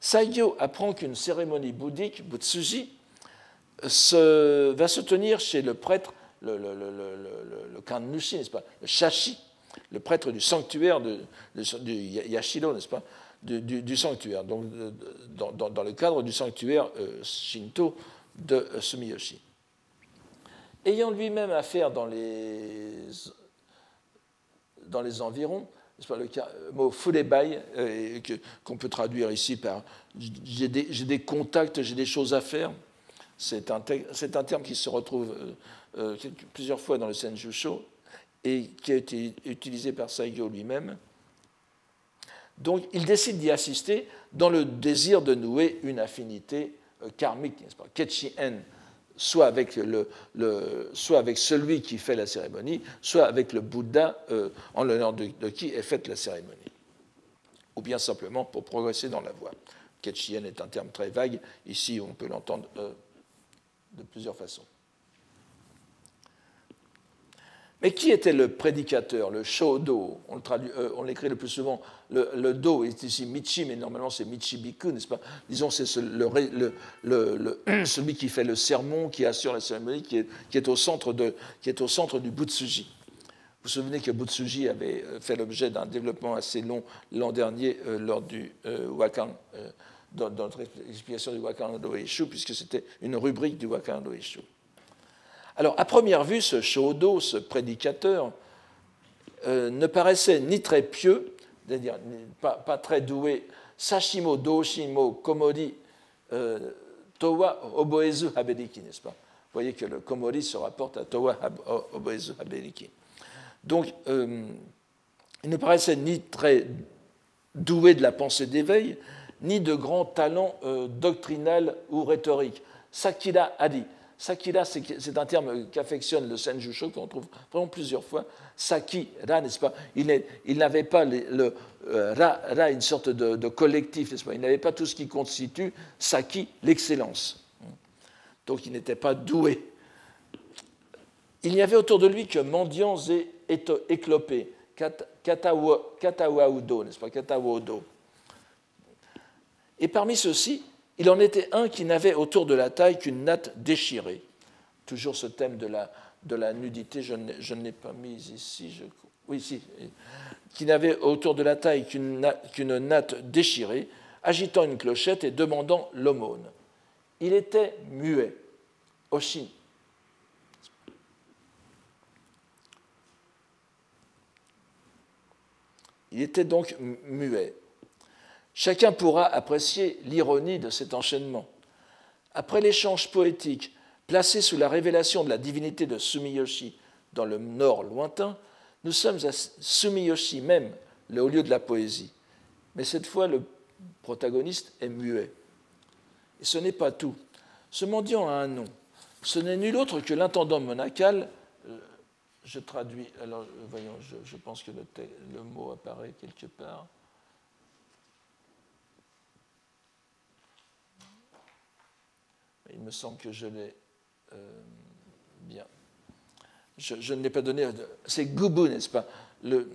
Saigyo apprend qu'une cérémonie bouddhique, Butsuji, va se tenir chez le prêtre, le, le, kannushi, n'est-ce pas, le shashi, le prêtre du sanctuaire de, du Yashiro, n'est-ce pas, du, sanctuaire, donc dans, le cadre du sanctuaire euh, shinto de euh, Sumiyoshi. Ayant lui-même affaire dans les, dans les environs, le mot furebai, euh, qu'on peut traduire ici par j'ai des, des, contacts, j'ai des choses à faire, c'est un, un, terme qui se retrouve euh, euh, plusieurs fois dans le Senjusho et qui a été utilisé par Saigyo lui-même. Donc il décide d'y assister dans le désir de nouer une affinité euh, karmique, n'est-ce pas? Ketchi-en, soit avec, celui qui fait la cérémonie, soit avec le Bouddha euh, en l'honneur de, qui est faite la cérémonie. Ou bien simplement pour progresser dans la voie. Ketchien est un terme très vague. Ici, on peut l'entendre euh, de plusieurs façons. Mais qui était le prédicateur, le shodo On euh, l'écrit le plus souvent. Le, do est ici Michi, mais normalement c'est Michibiku, n'est-ce pas? Disons, c'est le, celui qui fait le sermon, qui assure la cérémonie, qui est, au, centre du Butsuji. Vous vous souvenez que Butsuji avait euh, fait l'objet d'un développement assez long l'an dernier euh, lors du Wakan, dans, notre explication du Wakan no Eshu, puisque c'était une rubrique du Wakan no Eshu. Alors, à première vue, ce Shodo, ce prédicateur, euh, ne paraissait ni très pieux, c'est-à-dire pas, très doué, Sashimo Doshimo Komori euh, Towa Oboezu Habediki, n'est-ce pas? Vous voyez que le Komori se rapporte à Towa Oboezu Habediki. Donc, euh, il ne paraissait ni très doué de la pensée d'éveil, ni de grand talent doctrinal ou rhétorique. Sakira Adi, Sakira, c'est un terme qu'affectionne le Senjusho, qu'on trouve vraiment plusieurs fois. Saki, Ra, n'est-ce pas? Il n'avait pas le, euh, ra, une sorte de, collectif, n'est-ce pas? Il n'avait pas tout ce qui constitue Saki, l'excellence. Donc il n'était pas doué. Il n'y avait autour de lui que mendiants et éclopés, katawaudo, n'est-ce pas? Katawaudo. Et parmi ceux-ci, il en était un qui n'avait autour de la taille qu'une natte déchirée. Toujours ce thème de la, nudité, je ne l'ai pas mis ici. Oui, ici. Qui n'avait autour de la taille qu'une natte déchirée, agitant une clochette et demandant l'aumône. Il était muet. Oshin. Il était donc muet. Chacun pourra apprécier l'ironie de cet enchaînement. Après l'échange poétique, placé sous la révélation de la divinité de Sumiyoshi dans le nord lointain, nous sommes à Sumiyoshi même, le haut lieu de la poésie. Mais cette fois, le protagoniste est muet. Et ce n'est pas tout. Ce mendiant a un nom. Ce n'est nul autre que l'intendant monacal. Euh, je traduis, alors voyons, je, pense que le mot apparaît quelque part. Il me semble que je l'ai euh, bien. Je, ne l'ai pas donné. C'est Gubu, n'est-ce pas? Le,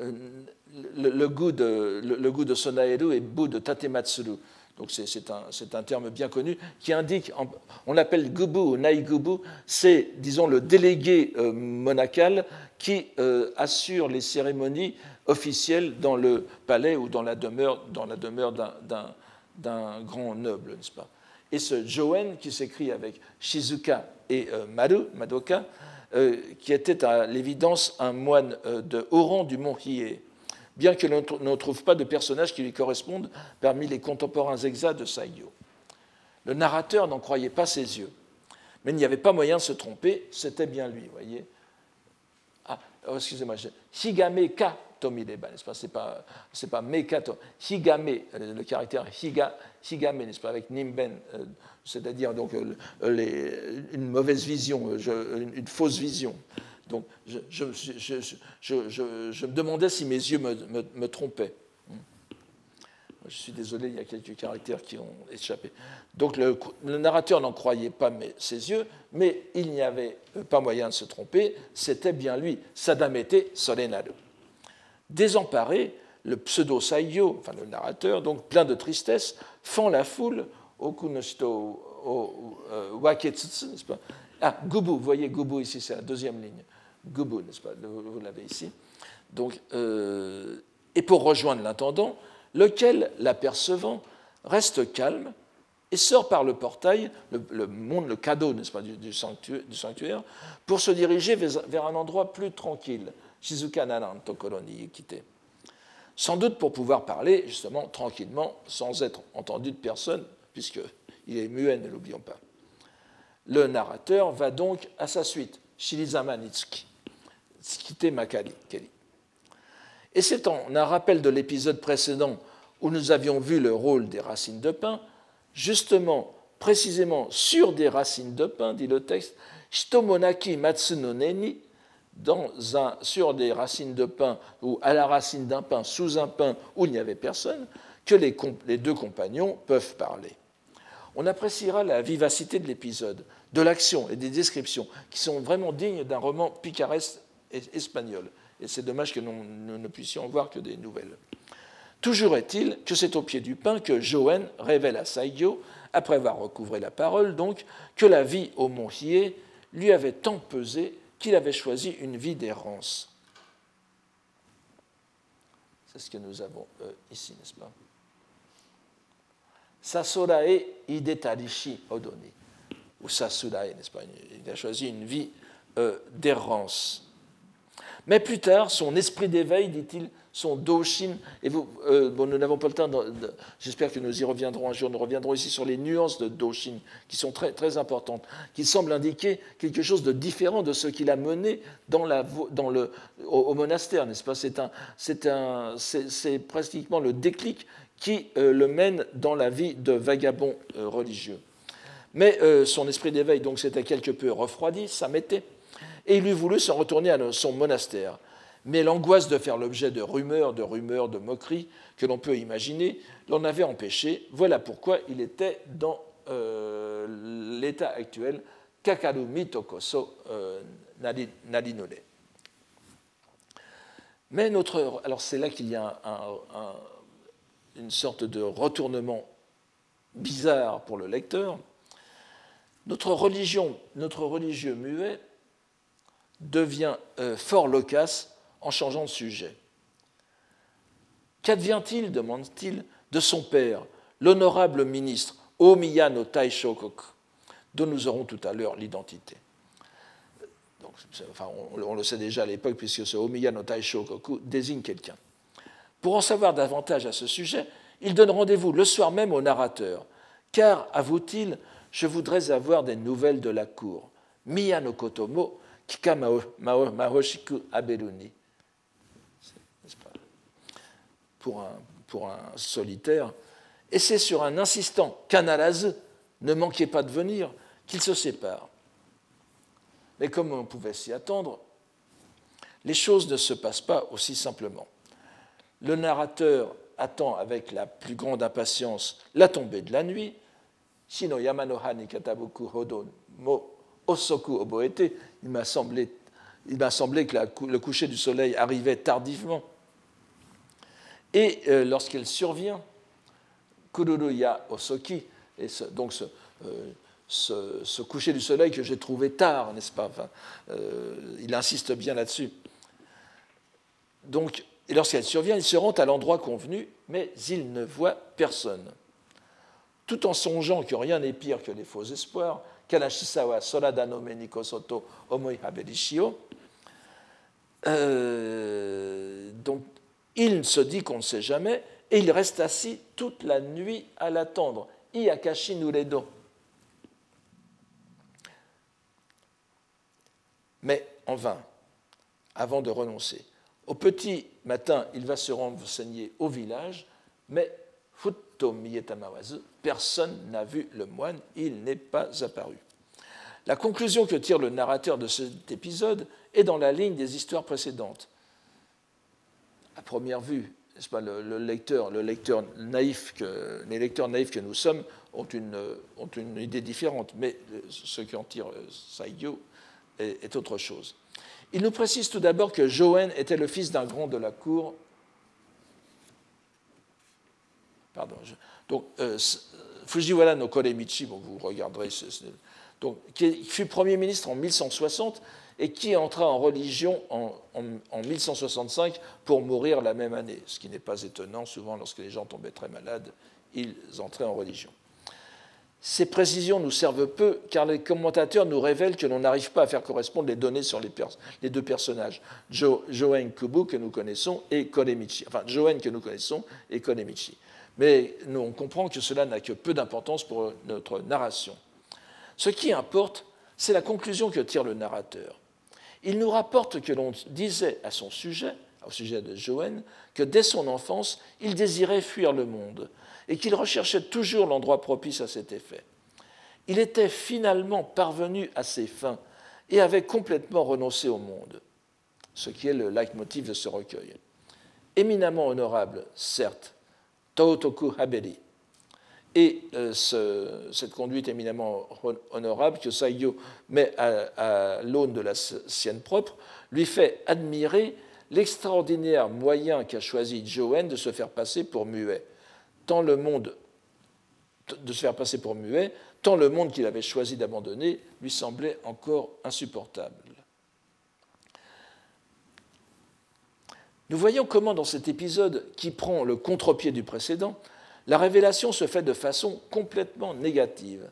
euh, le, le, goût de, le, goût de Sonaeru et Bu de Tatematsuru. Donc c'est un, un, terme bien connu qui indique, on l'appelle Gubu ou Naigubu, c'est, disons, le délégué euh, monacal qui assure les cérémonies officielles dans le palais ou dans la demeure, dans la demeure d'un grand noble, n'est-ce pas? Et ce Joen qui s'écrit avec Shizuka et euh, Madoka, euh, qui était à l'évidence un moine euh, de haut rang du mont Hiei, bien que l'on ne trouve pas de personnages qui lui correspondent parmi les contemporains exacts de Saiyo. Le narrateur n'en croyait pas ses yeux, mais il n'y avait pas moyen de se tromper, c'était bien lui, voyez. Ah, oh, excusez-moi, Higame Ka Tomideba, n'est-ce pas? C'est pas, pas Mekato. Higame, le caractère higa, Higame, n'est-ce pas? Avec Nimben, euh, c'est-à-dire donc euh, une mauvaise vision, euh, une, fausse vision. Donc je, me demandais si mes yeux me, trompaient. Je suis désolé, il y a quelques caractères qui ont échappé. Donc le, narrateur n'en croyait pas ses yeux, mais il n'y avait pas moyen de se tromper, c'était bien lui, Sadamete Solenado. Désemparé, le pseudo-saïyo, enfin le narrateur, donc plein de tristesse, fend la foule au kunoshito euh, waketsutsu, n'est-ce pas? Ah, gubu, vous voyez gubu ici, c'est la deuxième ligne. Gubu, n'est-ce pas? Vous, l'avez ici. Donc, euh, et pour rejoindre l'intendant, lequel, l'apercevant, reste calme et sort par le portail, le, monde, le cadeau, n'est-ce pas, du, sanctuaire, pour se diriger vers, un endroit plus tranquille, Shizuka Tokoro ni Sans doute pour pouvoir parler justement tranquillement, sans être entendu de personne, puisqu'il est muet, ne l'oublions pas. Le narrateur va donc à sa suite, Shirizama Nitsuki, Tsukite. Et c'est en un rappel de l'épisode précédent où nous avions vu le rôle des racines de pin, justement précisément sur des racines de pin, dit le texte, Shitomonaki Matsunoneni, sur des racines de pin ou à la racine d'un pin, sous un pin où il n'y avait personne, que les, deux compagnons peuvent parler. On appréciera la vivacité de l'épisode, de l'action et des descriptions qui sont vraiment dignes d'un roman picaresque espagnol. Et c'est dommage que nous ne puissions voir que des nouvelles. Toujours est-il que c'est au pied du pain que Joen révèle à Saigyo, après avoir recouvré la parole, donc, que la vie au Mont Hiei lui avait tant pesé qu'il avait choisi une vie d'errance. C'est ce que nous avons euh, ici, n'est-ce pas? Sasurae idetarishi odoni. Ou Sasurae, n'est-ce pas? Il a choisi une vie euh, d'errance. Mais plus tard, son esprit d'éveil, dit-il, son doshin, et euh, nous n'avons pas le temps, j'espère que nous y reviendrons un jour, nous reviendrons ici sur les nuances de doshin, qui sont très, très importantes, qui semblent indiquer quelque chose de différent de ce qu'il a mené au, monastère, n'est-ce pas? C'est pratiquement le déclic qui euh, le mène dans la vie de vagabond euh, religieux. Mais son esprit d'éveil, donc, s'était quelque peu refroidi, ça m'était et il eût voulu s'en retourner à son monastère. Mais l'angoisse de faire l'objet de rumeurs, de rumeurs, de moqueries que l'on peut imaginer l'en avait empêché. Voilà pourquoi il était dans euh, l'état actuel Kakarumi Tokoso euh. Mais notre. Alors c'est là qu'il y a une sorte de retournement bizarre pour le lecteur. Notre religion, notre religieux muet devient euh, fort loquace en changeant de sujet. Qu'advient-il, demande-t-il, de son père, l'honorable ministre Omiya no Taishokoku, dont nous aurons tout à l'heure l'identité enfin, on, le sait déjà à l'époque, puisque ce Omiya no Taishokoku désigne quelqu'un. Pour en savoir davantage à ce sujet, il donne rendez-vous le soir même au narrateur, car, avoue-t-il, je voudrais avoir des nouvelles de la cour. Miya no Kotomo Kika Mahoshiku Aberuni. Pour un, solitaire. Et c'est sur un insistant canalase, ne manquez pas de venir, qu'ils se séparent. Mais comme on pouvait s'y attendre, les choses ne se passent pas aussi simplement. Le narrateur attend avec la plus grande impatience la tombée de la nuit. Yamanoha ni Hodon Mo Osoku Oboete, il m'a semblé, semblé, que le coucher du soleil arrivait tardivement. Et euh, lorsqu'elle survient, Kururuya Osoki, et donc euh, ce, coucher du soleil que j'ai trouvé tard, n'est-ce pas? Euh, Il insiste bien là-dessus. Donc, lorsqu'elle survient, il se rend à l'endroit convenu, mais il ne voit personne. Tout en songeant que rien n'est pire que les faux espoirs, Kanashisawa Sorada no Soto Omoi Haberishio. Donc, il se dit qu'on ne sait jamais, et il reste assis toute la nuit à l'attendre. Iakashi Nuredo. Mais en vain, avant de renoncer. Au petit matin, il va se renseigner au village, mais personne n'a vu le moine, il n'est pas apparu. La conclusion que tire le narrateur de cet épisode est dans la ligne des histoires précédentes. À première vue, n'est-ce pas, le, lecteur, le lecteur naïf que, les lecteurs naïfs que nous sommes ont une, idée différente, mais ce qu'en tire euh, Saigyo est, est, autre chose. Il nous précise tout d'abord que Joen était le fils d'un grand de la cour Pardon. donc, euh, Fujiwara no Koremichi, bon, vous regarderez, donc, qui fut Premier ministre en 1160 et qui entra en religion en, en, 1165 pour mourir la même année, ce qui n'est pas étonnant, souvent lorsque les gens tombaient très malades, ils entraient en religion. Ces précisions nous servent peu car les commentateurs nous révèlent que l'on n'arrive pas à faire correspondre les données sur les, deux personnages, jo Joen Kubu que nous connaissons et Koremichi, enfin Joen que nous connaissons et Koremichi mais nous, on comprend que cela n'a que peu d'importance pour notre narration. Ce qui importe, c'est la conclusion que tire le narrateur. Il nous rapporte que l'on disait à son sujet, au sujet de Joen, que dès son enfance, il désirait fuir le monde et qu'il recherchait toujours l'endroit propice à cet effet. il était finalement parvenu à ses fins et avait complètement renoncé au monde, ce qui est le leitmotiv de ce recueil. Éminemment honorable, certes, Taotoku Haberi, et euh, cette conduite éminemment honorable que Saiyo met à, l'aune de la sienne propre lui fait admirer l'extraordinaire moyen qu'a choisi Joen de se faire passer pour muet, tant le monde de se faire passer pour muet, tant le monde qu'il avait choisi d'abandonner lui semblait encore insupportable. Nous voyons comment dans cet épisode qui prend le contre-pied du précédent, la révélation se fait de façon complètement négative.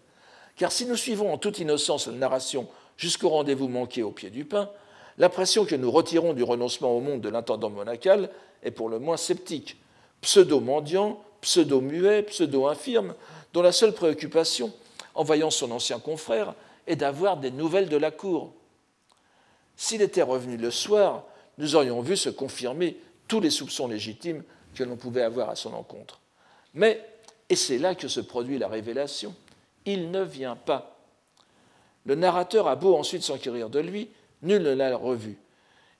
Car si nous suivons en toute innocence la narration jusqu'au rendez-vous manqué au pied du pain, l'impression que nous retirons du renoncement au monde de l'intendant monacal est pour le moins sceptique. Pseudo-mendiant, pseudo-muet, pseudo-infirme, dont la seule préoccupation, en voyant son ancien confrère, est d'avoir des nouvelles de la cour. S'il était revenu le soir, nous aurions vu se confirmer tous les soupçons légitimes que l'on pouvait avoir à son encontre. Mais, et c'est là que se produit la révélation, il ne vient pas. Le narrateur a beau ensuite s'enquérir de lui, nul ne l'a revu.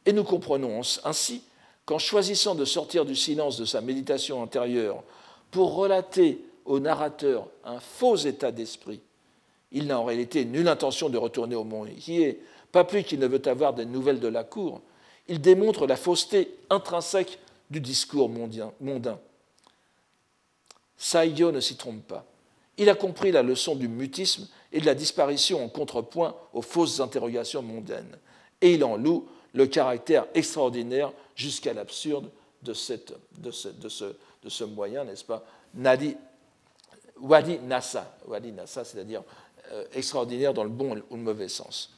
Et nous comprenons ainsi qu'en choisissant de sortir du silence de sa méditation intérieure pour relater au narrateur un faux état d'esprit, il n'a en réalité nulle intention de retourner au mont Hiei, pas plus qu'il ne veut avoir des nouvelles de la cour. Il démontre la fausseté intrinsèque du discours mondain. Saiyo ne s'y trompe pas. Il a compris la leçon du mutisme et de la disparition en contrepoint aux fausses interrogations mondaines. Et il en loue le caractère extraordinaire jusqu'à l'absurde de, ce, moyen, n'est-ce pas Nadi, Wadi Nasa, Wadi Nasa c'est-à-dire euh, extraordinaire dans le bon ou le mauvais sens.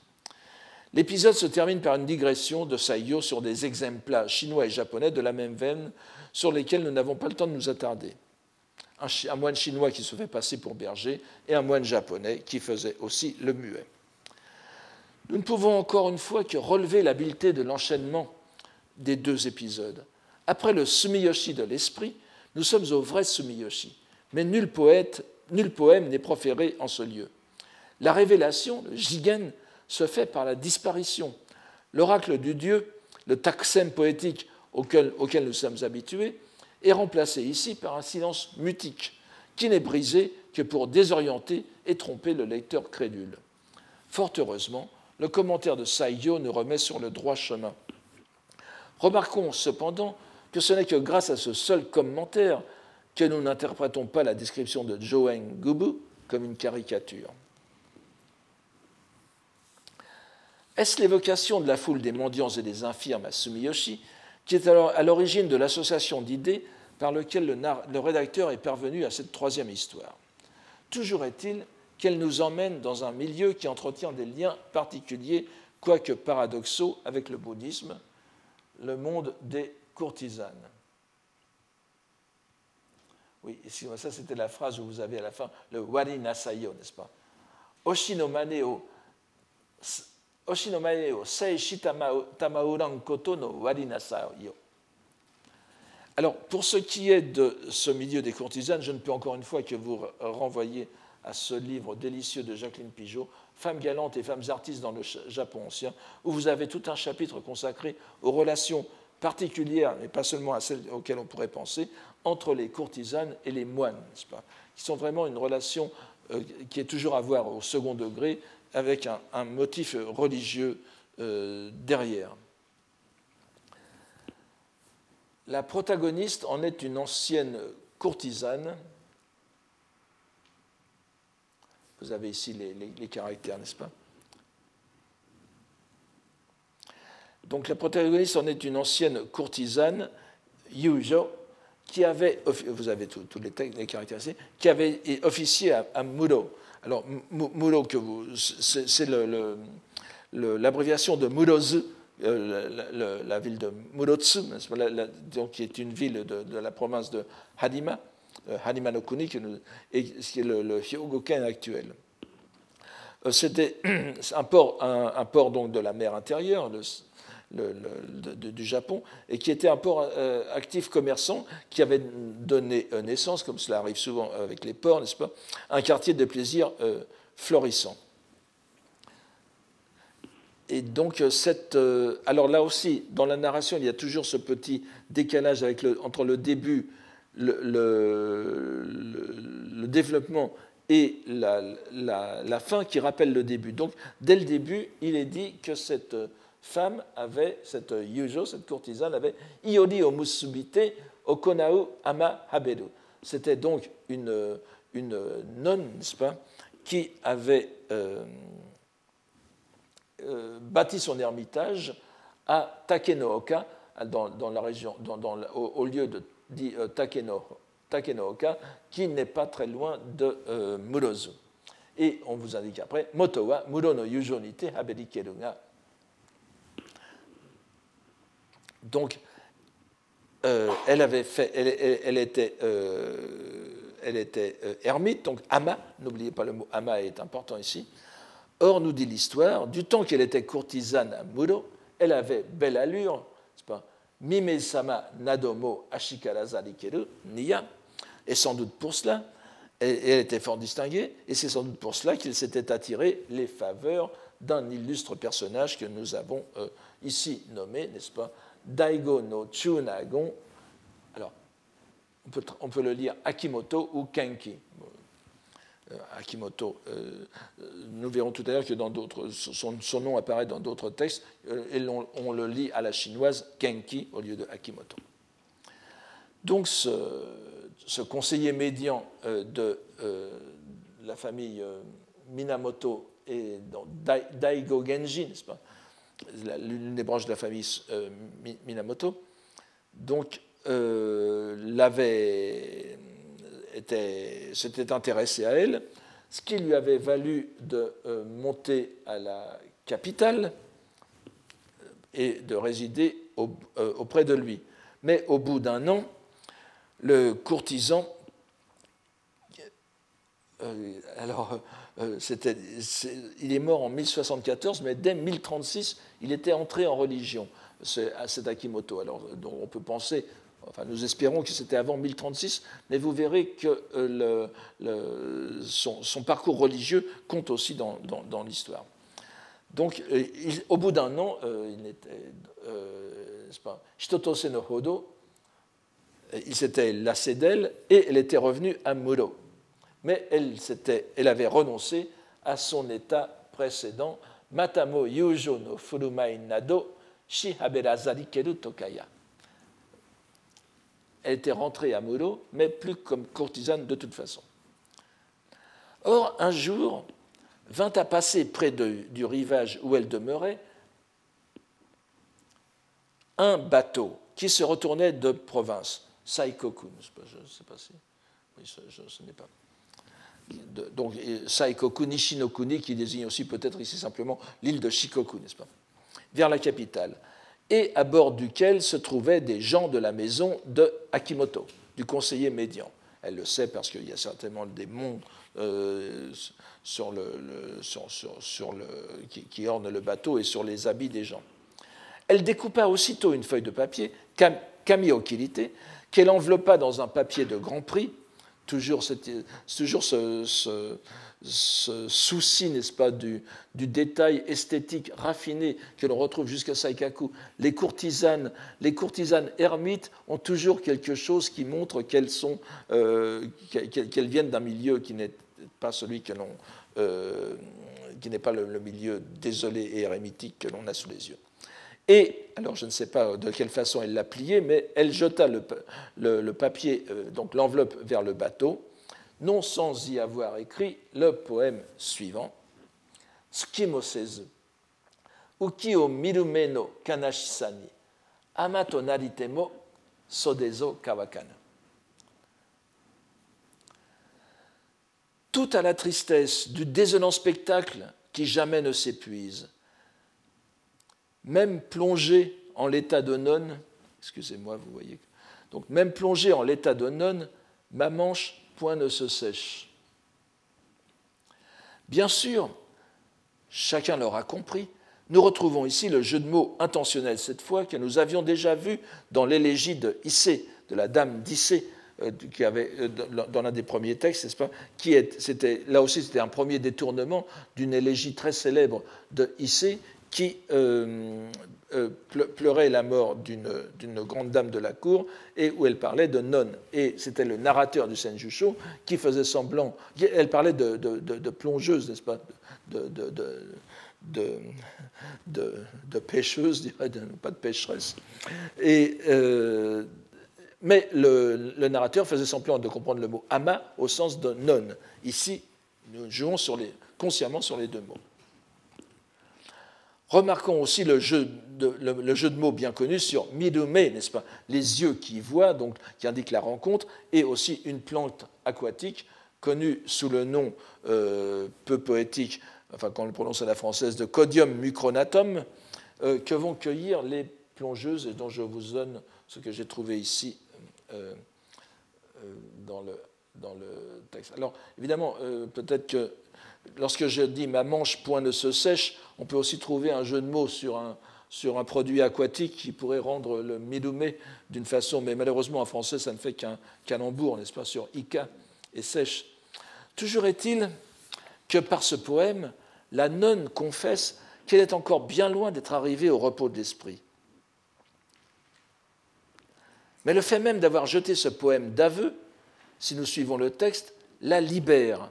L'épisode se termine par une digression de Saiyo sur des exemples chinois et japonais de la même veine sur lesquels nous n'avons pas le temps de nous attarder un, moine chinois qui se fait passer pour berger et un moine japonais qui faisait aussi le muet. Nous ne pouvons encore une fois que relever l'habileté de l'enchaînement des deux épisodes. Après le sumiyoshi de l'esprit, nous sommes au vrai sumiyoshi, mais nul poète, nul poème n'est proféré en ce lieu. La révélation, le jigen, se fait par la disparition. L'oracle du Dieu, le taksem poétique auquel nous sommes habitués, est remplacé ici par un silence mutique, qui n'est brisé que pour désorienter et tromper le lecteur crédule. Fort heureusement, le commentaire de Saiyo nous remet sur le droit chemin. Remarquons cependant que ce n'est que grâce à ce seul commentaire que nous n'interprétons pas la description de Joeng Gubu comme une caricature. Est-ce l'évocation de la foule des mendiants et des infirmes à Sumiyoshi qui est alors à l'origine de l'association d'idées par lequel le, rédacteur est parvenu à cette troisième histoire. Toujours est-il qu'elle nous emmène dans un milieu qui entretient des liens particuliers, quoique paradoxaux, avec le bouddhisme, le monde des courtisanes. Oui, ça c'était la phrase où vous avez à la fin le wari nasayo, n'est-ce pas? Oshinomane o alors, pour ce qui est de ce milieu des courtisanes, je ne peux encore une fois que vous renvoyer à ce livre délicieux de Jacqueline Pigeot, Femmes galantes et femmes artistes dans le Japon ancien, où vous avez tout un chapitre consacré aux relations particulières, mais pas seulement à celles auxquelles on pourrait penser, entre les courtisanes et les moines, qui sont vraiment une relation euh, qui est toujours à voir au second degré, avec un, motif religieux euh, derrière. La protagoniste en est une ancienne courtisane. Vous avez ici les, caractères, n'est-ce pas? Donc la protagoniste en est une ancienne courtisane, Yujo, qui avait, vous avez tous les, caractères ici, qui avait officié à, à Muro. Alors, Muro, c'est l'abréviation de Murozu, euh, la, ville de Murotsu, donc, qui est une ville de, la province de Hadima, euh, Hadima no Kuni, qui est le, le actuel. Euh, c'était un port, un, port donc de la mer intérieure, du Japon, et qui était un port actif commerçant qui avait donné naissance, comme cela arrive souvent avec les ports, n'est-ce pas, un quartier de plaisir florissant. Et donc, cette, alors là aussi, dans la narration, il y a toujours ce petit décalage entre le début, le, développement et la, fin qui rappelle le début. Donc, dès le début, il est dit que cette femme avait, cette yujo, cette courtisane, avait iori o musubite okonau ama habedu. C'était donc une, une nonne, n'est-ce pas, qui avait euh, euh, bâti son ermitage à Takenooka, dans, la région, au, lieu de dit euh, Takeno, Takenooka, qui n'est pas très loin de euh, Murozu. Et on vous indique après, Moto wa Muro no yujo nite haberi nga donc, euh, elle, avait fait, elle, était, elle était ermite, donc ama, n'oubliez pas le mot ama est important ici. Or, nous dit l'histoire, du temps qu'elle était courtisane à Muro, elle avait belle allure, pas? Mime-sama Nadomo Ashikaraza Rikeru Niya, et sans doute pour cela, elle, était fort distinguée, et c'est sans doute pour cela qu'il s'était attiré les faveurs d'un illustre personnage que nous avons ici nommé, n'est-ce pas, Daigo no Chunagon. Alors, on peut, on peut, le lire Akimoto ou Kenki. Euh, Akimoto, euh, nous verrons tout à l'heure que son, nom apparaît dans d'autres textes, euh, et on, le lit à la chinoise Kenki au lieu de Akimoto. Donc, ce, conseiller médian de la famille Minamoto et Daigo Genji, n'est-ce pas l'une des branches de la famille euh, Minamoto, donc euh, l'avait s'était intéressé à elle, ce qui lui avait valu de euh, monter à la capitale et de résider auprès de lui. Mais au bout d'un an, le courtisan, alors euh, il est mort en 1074, mais dès 1036, il était entré en religion, cet Akimoto. Alors, on peut penser, enfin, nous espérons que c'était avant 1036, mais vous verrez que euh, son, parcours religieux compte aussi dans, l'histoire. Donc, euh, au bout d'un an, il Shitotose no Hodo, il s'était lassé d'elle et elle était revenue à Muro mais elle, elle avait renoncé à son état précédent. Matamo yujo no furumai nado shihaberazari keru tokaya. Elle était rentrée à Muro, mais plus comme courtisane de toute façon. Or, un jour, vint à passer près du rivage où elle demeurait un bateau qui se retournait de province, Saikoku, je ne sais pas si. Oui, ce n'est pas donc Saikoku Nishinokuni, qui désigne aussi peut-être ici simplement l'île de Shikoku, n'est-ce pas? Vers la capitale, et à bord duquel se trouvaient des gens de la maison de Akimoto, du conseiller médian. Elle le sait parce qu'il y a certainement des monts euh, sur le, le, qui, qui, ornent le bateau et sur les habits des gens. Elle découpa aussitôt une feuille de papier, Kirite, qu'elle enveloppa dans un papier de grand prix toujours, toujours ce, souci, n'est-ce pas, du, détail esthétique raffiné que l'on retrouve jusqu'à Saikaku. Les courtisanes, les courtisanes ermites ont toujours quelque chose qui montre qu'elles sont, euh, qu'elles viennent d'un milieu qui n'est pas celui que l'on, euh, qui n'est pas le, le, milieu désolé et ermitique que l'on a sous les yeux. Et, alors je ne sais pas de quelle façon elle l'a plié, mais elle jeta le, papier, euh, donc l'enveloppe vers le bateau, non sans y avoir écrit le poème suivant Tsukimosezu, Uki o mirume no kanashisani, amato naritemo sodezo kawakana. Tout à la tristesse du désolant spectacle qui jamais ne s'épuise, même plongé en l'état de nonne, excusez-moi, vous voyez, donc même plongé en l'état de nonne, ma manche point ne se sèche. Bien sûr, chacun l'aura compris, nous retrouvons ici le jeu de mots intentionnel cette fois que nous avions déjà vu dans l'élégie de Issé, de la dame d'Issé, qui avait, dans l'un des premiers textes, n'est-ce pas, qui là aussi c'était un premier détournement d'une élégie très célèbre de Issée qui pleurait la mort d'une grande dame de la cour et où elle parlait de nonnes. Et c'était le narrateur du Senjusho qui faisait semblant, elle parlait de, de plongeuse, n'est-ce pas, de, pêcheuse, dirais, pas de pêcheresse. Euh, mais le, narrateur faisait semblant de comprendre le mot ama au sens de non. Ici, nous jouons consciemment sur les deux mots. Remarquons aussi le jeu, de, mots bien connu sur midume, n'est-ce pas? Les yeux qui voient, donc qui indiquent la rencontre, et aussi une plante aquatique connue sous le nom euh, peu poétique enfin quand on le prononce à la française, de Codium mucronatum, euh, que vont cueillir les plongeuses et dont je vous donne ce que j'ai trouvé ici euh, euh, dans, le, dans, le, texte. Alors, évidemment, peut-être que lorsque je dis ma manche point ne se sèche, on peut aussi trouver un jeu de mots sur un, produit aquatique qui pourrait rendre le midoumé d'une façon, mais malheureusement en français ça ne fait qu'un calembour, n'est-ce pas, sur Ika et sèche. Toujours est-il que par ce poème, la nonne confesse qu'elle est encore bien loin d'être arrivée au repos de l'esprit. Mais le fait même d'avoir jeté ce poème d'aveu, si nous suivons le texte, la libère.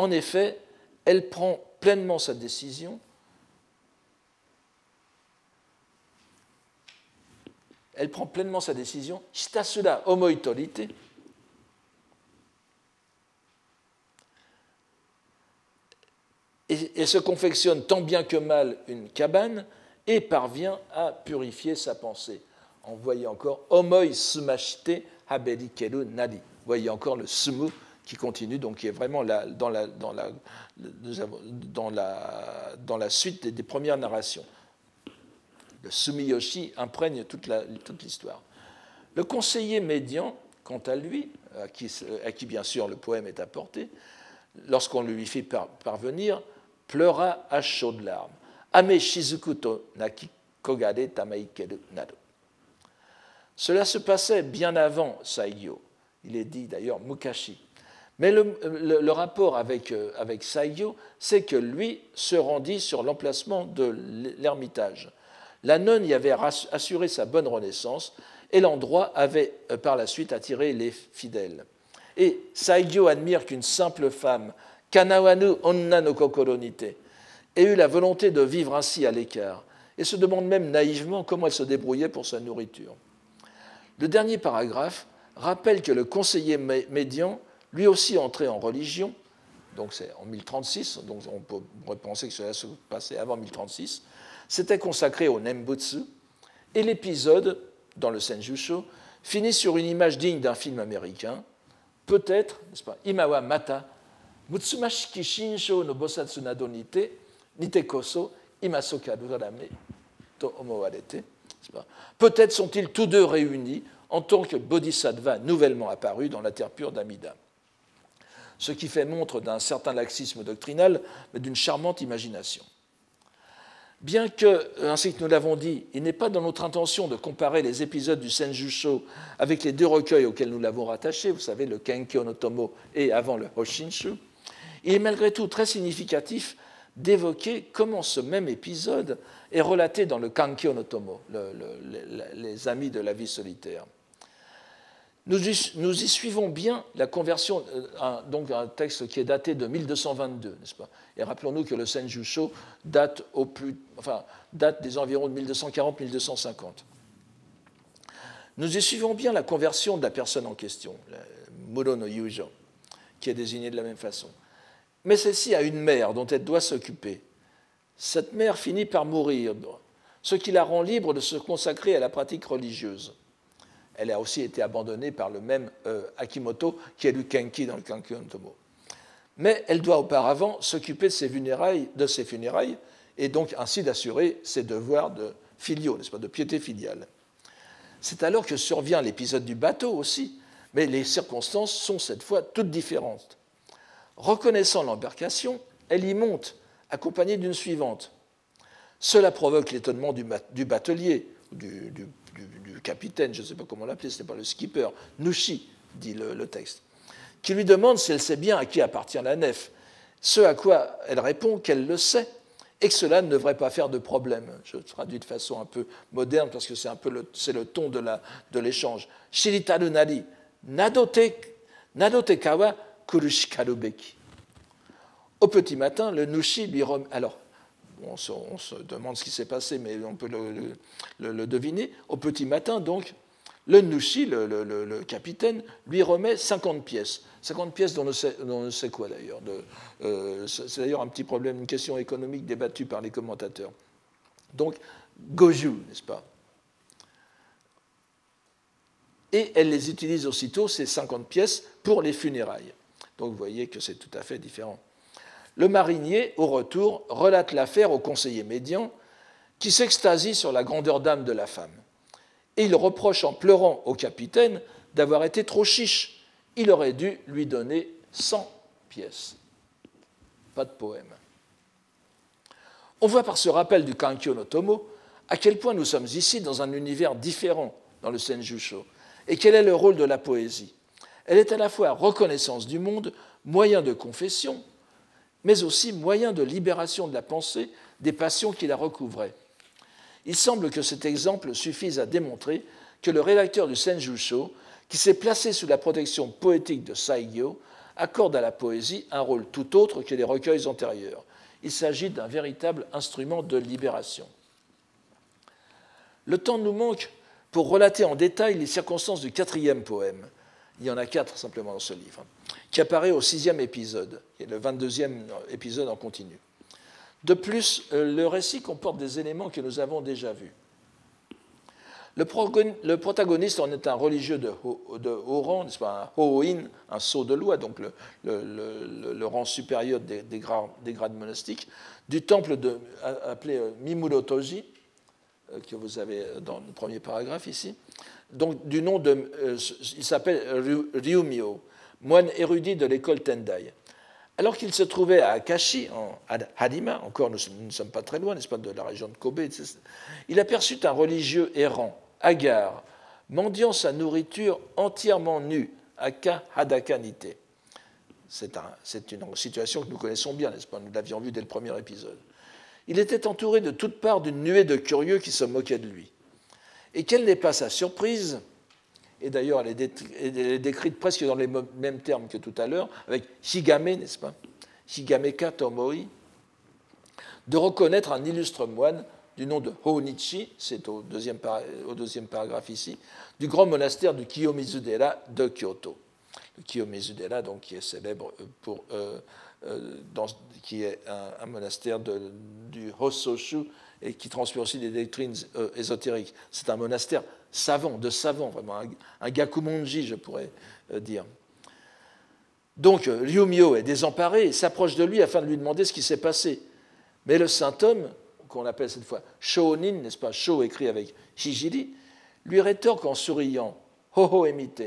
En effet, elle prend pleinement sa décision. Elle prend pleinement sa décision. homoitorité et, se confectionne tant bien que mal une cabane et parvient à purifier sa pensée. On voyait encore Omoi sumashite haberi keru nadi. Voyez encore le sumu qui continue, donc qui est vraiment dans, la, dans, la, suite des, premières narrations. Le sumiyoshi imprègne toute l'histoire. le conseiller médian, quant à lui, à qui, bien sûr le poème est apporté, lorsqu'on lui fait parvenir, pleura à chaudes larmes. Ame shizuku to naki kogade tamaikeru nado. Cela se passait bien avant Saigyo. Il est dit d'ailleurs Mukashi. Mais le, rapport avec, euh, avec Saigyo, c'est que lui se rendit sur l'emplacement de l'ermitage. La nonne y avait assuré sa bonne renaissance et l'endroit avait euh, par la suite attiré les fidèles. Et Saigyo admire qu'une simple femme Kanawanu onna no kokoronite, ait eu la volonté de vivre ainsi à l'écart, et se demande même naïvement comment elle se débrouillait pour sa nourriture. Le dernier paragraphe rappelle que le conseiller médian, lui aussi entré en religion, donc c'est en 1036, donc on pourrait penser que cela se passait avant 1036, s'était consacré au Nembutsu, et l'épisode, dans le Senjusho, finit sur une image digne d'un film américain, peut-être, n'est-ce pas, Imawa Mata Mutsumashiki Shinsho no Bosatsu nado nite, nite koso, imasoka to omowarete. Peut-être sont-ils tous deux réunis en tant que bodhisattva nouvellement apparu dans la terre pure d'Amida. Ce qui fait montre d'un certain laxisme doctrinal, mais d'une charmante imagination. Bien que, ainsi que nous l'avons dit, il n'est pas dans notre intention de comparer les épisodes du Senjusho avec les deux recueils auxquels nous l'avons rattaché, vous savez, le Kenkyo no Tomo et avant le Hoshinshu, il est malgré tout très significatif d'évoquer comment ce même épisode est relaté dans le Kankyo no Tomo, les amis de la vie solitaire. Nous y, suivons bien la conversion, euh, donc un texte qui est daté de 1222, n'est-ce pas? Et rappelons-nous que le Senjusho date, au plus, date des environs de 1240-1250. Nous y suivons bien la conversion de la personne en question, Muro no Yujo, qui est désignée de la même façon. Mais celle-ci a une mère dont elle doit s'occuper. Cette mère finit par mourir, ce qui la rend libre de se consacrer à la pratique religieuse. Elle a aussi été abandonnée par le même euh, Akimoto qui a lu Kenki dans le Kanki Tomo. Mais elle doit auparavant s'occuper de ses funérailles, de ses funérailles et donc ainsi d'assurer ses devoirs de filiaux, n'est-ce pas, de piété filiale. C'est alors que survient l'épisode du bateau aussi, mais les circonstances sont cette fois toutes différentes. Reconnaissant l'embarcation, elle y monte, accompagnée d'une suivante. Cela provoque l'étonnement du, batelier, du, du, capitaine, je ne sais pas comment l'appeler, ce n'est pas le skipper, Nushi, dit le, texte, qui lui demande si elle sait bien à qui appartient la nef, ce à quoi elle répond qu'elle le sait et que cela ne devrait pas faire de problème. Je traduis de façon un peu moderne parce que c'est un peu le, c'est le ton de, l'échange. Shiritaru nadote, kawa kurushkarubeki. Au petit matin, le nushi lui. Alors, on se, demande ce qui s'est passé, mais on peut le, deviner. Au petit matin, donc, le Nushi, le, capitaine, lui remet 50 pièces. 50 pièces dont on ne sait, quoi d'ailleurs. Euh, c'est d'ailleurs un petit problème, une question économique débattue par les commentateurs. Donc, Goju, n'est-ce pas? Et elle les utilise aussitôt, ces 50 pièces, pour les funérailles. Donc vous voyez que c'est tout à fait différent. Le marinier, au retour, relate l'affaire au conseiller médian, qui s'extasie sur la grandeur d'âme de la femme. Et il reproche en pleurant au capitaine d'avoir été trop chiche. Il aurait dû lui donner 100 pièces. Pas de poème. On voit par ce rappel du Kankyo no Tomo à quel point nous sommes ici dans un univers différent dans le Senjusho et quel est le rôle de la poésie? Elle est à la fois reconnaissance du monde, moyen de confession, mais aussi moyen de libération de la pensée des passions qui la recouvraient. Il semble que cet exemple suffise à démontrer que le rédacteur du Senjusho, qui s'est placé sous la protection poétique de Saigyo, accorde à la poésie un rôle tout autre que les recueils antérieurs. Il s'agit d'un véritable instrument de libération. Le temps nous manque pour relater en détail les circonstances du quatrième poème. Il y en a quatre simplement dans ce livre qui apparaît au sixième épisode, et le 22e épisode en continu. De plus, euh, le récit comporte des éléments que nous avons déjà vus. Le protagoniste en est un religieux de haut, rang, n'est-ce pas, un un sceau de loi, donc le, rang supérieur des, grades, monastiques, du temple appelé euh, Mimurotoji, euh, que vous avez dans le premier paragraphe ici, donc du nom de, il s'appelle Ryumio, moine érudit de l'école Tendai. Alors qu'il se trouvait à Akashi, en Hadima, encore nous ne sommes pas très loin, n'est-ce pas, de la région de Kobe, il aperçut un religieux errant, hagard, mendiant sa nourriture entièrement nue, Aka Hadakanite. C'est une situation que nous connaissons bien, n'est-ce pas Nous l'avions vu dès le premier épisode. Il était entouré de toutes parts d'une nuée de curieux qui se moquaient de lui. Et quelle n'est pas sa surprise et d'ailleurs elle, est décrite presque dans les mêmes termes que tout à l'heure, avec Higame, n'est-ce pas? Higameka Tomoi, de reconnaître un illustre moine du nom de Honichi, c'est au deuxième, au deuxième paragraphe ici, du grand monastère du Kiyomizudera de Kyoto. Le Kiyomizudera, donc, qui est célèbre pour, euh, euh, qui est un, monastère du Hososhu et qui transmet aussi des doctrines euh, ésotériques. C'est un monastère savant, de savant, vraiment, un, gakumonji, je pourrais euh, dire. Donc Ryumio est désemparé et s'approche de lui afin de lui demander ce qui s'est passé. Mais le saint homme, qu'on appelle cette fois Shonin, n'est-ce pas, Sho écrit avec Hijiri, lui rétorque en souriant Ho emite.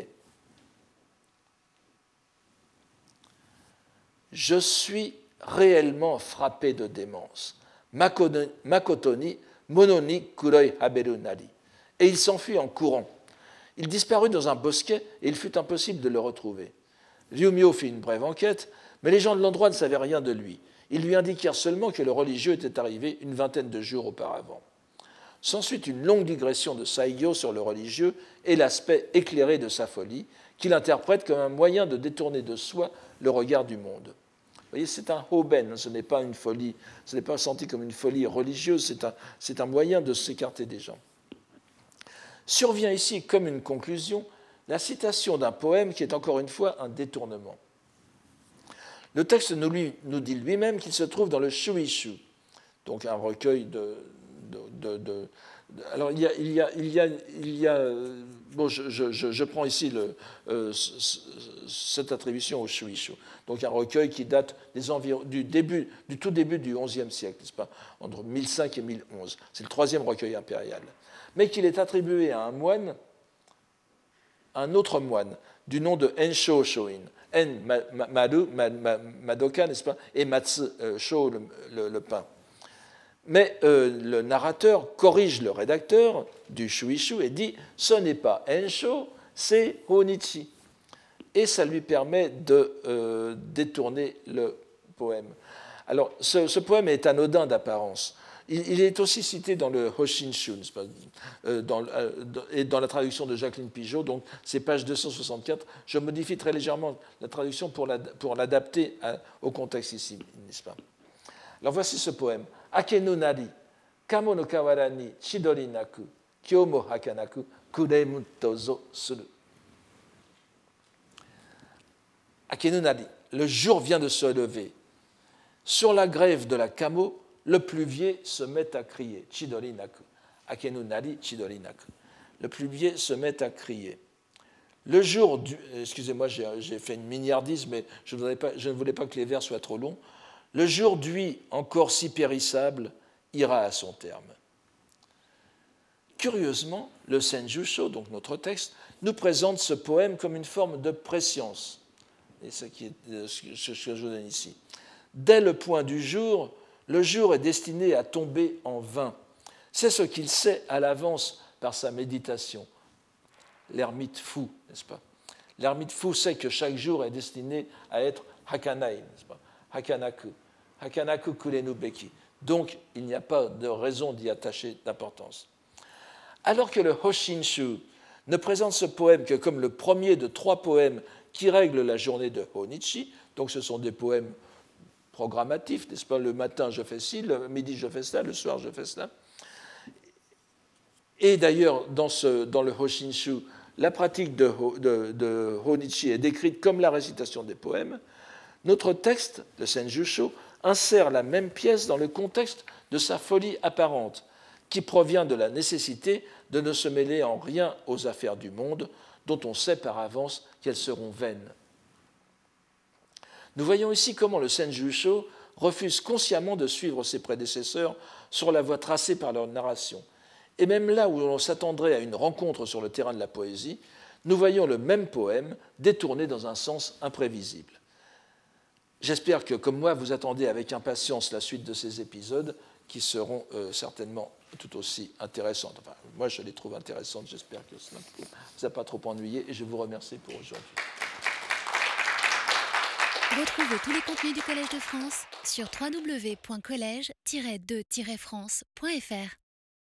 Je suis réellement frappé de démence. Makotoni, Mononi, Kuroi Haberu Nari et il s'enfuit en courant. Il disparut dans un bosquet et il fut impossible de le retrouver. Ryumio fit une brève enquête, mais les gens de l'endroit ne savaient rien de lui. Ils lui indiquèrent seulement que le religieux était arrivé une vingtaine de jours auparavant. S'ensuit une longue digression de Saigyo sur le religieux et l'aspect éclairé de sa folie, qu'il interprète comme un moyen de détourner de soi le regard du monde. Voyez, c'est un hoben, ce n'est pas une folie, ce n'est pas senti comme une folie religieuse, c'est un, c'est un moyen de s'écarter des gens. Survient ici comme une conclusion la citation d'un poème qui est encore une fois un détournement. Le texte nous, dit lui-même qu'il se trouve dans le Shuishu, donc un recueil de, alors il y a, il y a, il y a, bon, je, je, prends ici euh, cette attribution au Shuishu, donc un recueil qui date des du, début, du tout début du XIe siècle, n'est-ce pas, entre 1005 et 1011. C'est le troisième recueil impérial mais qu'il est attribué à un moine, un autre moine, du nom de Ensho Shoin. En Madoka, n'est-ce pas, et Matsu euh, Sho, le, pain. Mais euh, le narrateur corrige le rédacteur du Shuishu et dit ce n'est pas Ensho, c'est Honichi. et ça lui permet de euh, détourner le poème. Alors, ce, poème est anodin d'apparence. Il, est aussi cité dans le Hoshinshu, euh, dans, euh, et dans la traduction de Jacqueline Pigeot, donc c'est page 264. Je modifie très légèrement la traduction pour l'adapter au contexte ici, n'est-ce pas? Alors voici ce poème. Akenu nari, kamo no kawara ni chidori naku, kyo mo hakanaku, kuremu tozo suru. Akenu nari, le jour vient de se lever. Sur la grève de la Kamo, le pluvier se met à crier. Chidori naku. Akenu nari chidori naku. Le pluvier se met à crier. Le jour du. Excusez-moi, j'ai fait une miniardise, mais je, ne voulais pas que les vers soient trop longs. Le jour d'huile, encore si périssable, ira à son terme. Curieusement, le Senjusho, donc notre texte, nous présente ce poème comme une forme de préscience. Et ce, qui est, ce que je donne ici. Dès le point du jour, le jour est destiné à tomber en vain. C'est ce qu'il sait à l'avance par sa méditation. L'ermite fou, n'est-ce pas? L'ermite fou sait que chaque jour est destiné à être hakanai, n'est-ce pas? Hakanaku. Donc, il n'y a pas de raison d'y attacher d'importance. Alors que le Hoshinshu ne présente ce poème que comme le premier de trois poèmes qui règlent la journée de Honichi, donc ce sont des poèmes programmatif, n'est-ce pas? Le matin, je fais ci, le midi, je fais cela, le soir, je fais cela. Et d'ailleurs, dans, dans, le Hoshinshu, la pratique de, Honichi est décrite comme la récitation des poèmes. Notre texte, le Senjusho, insère la même pièce dans le contexte de sa folie apparente, qui provient de la nécessité de ne se mêler en rien aux affaires du monde, dont on sait par avance qu'elles seront vaines. Nous voyons ici comment le Senjusho refuse consciemment de suivre ses prédécesseurs sur la voie tracée par leur narration. Et même là où l'on s'attendrait à une rencontre sur le terrain de la poésie, nous voyons le même poème détourné dans un sens imprévisible. J'espère que, comme moi, vous attendez avec impatience la suite de ces épisodes qui seront euh, certainement tout aussi intéressantes. Enfin, moi, je les trouve intéressantes. J'espère que cela ne vous a pas trop ennuyé et je vous remercie pour aujourd'hui. Retrouvez tous les contenus du Collège de France sur www.colège-2-france.fr.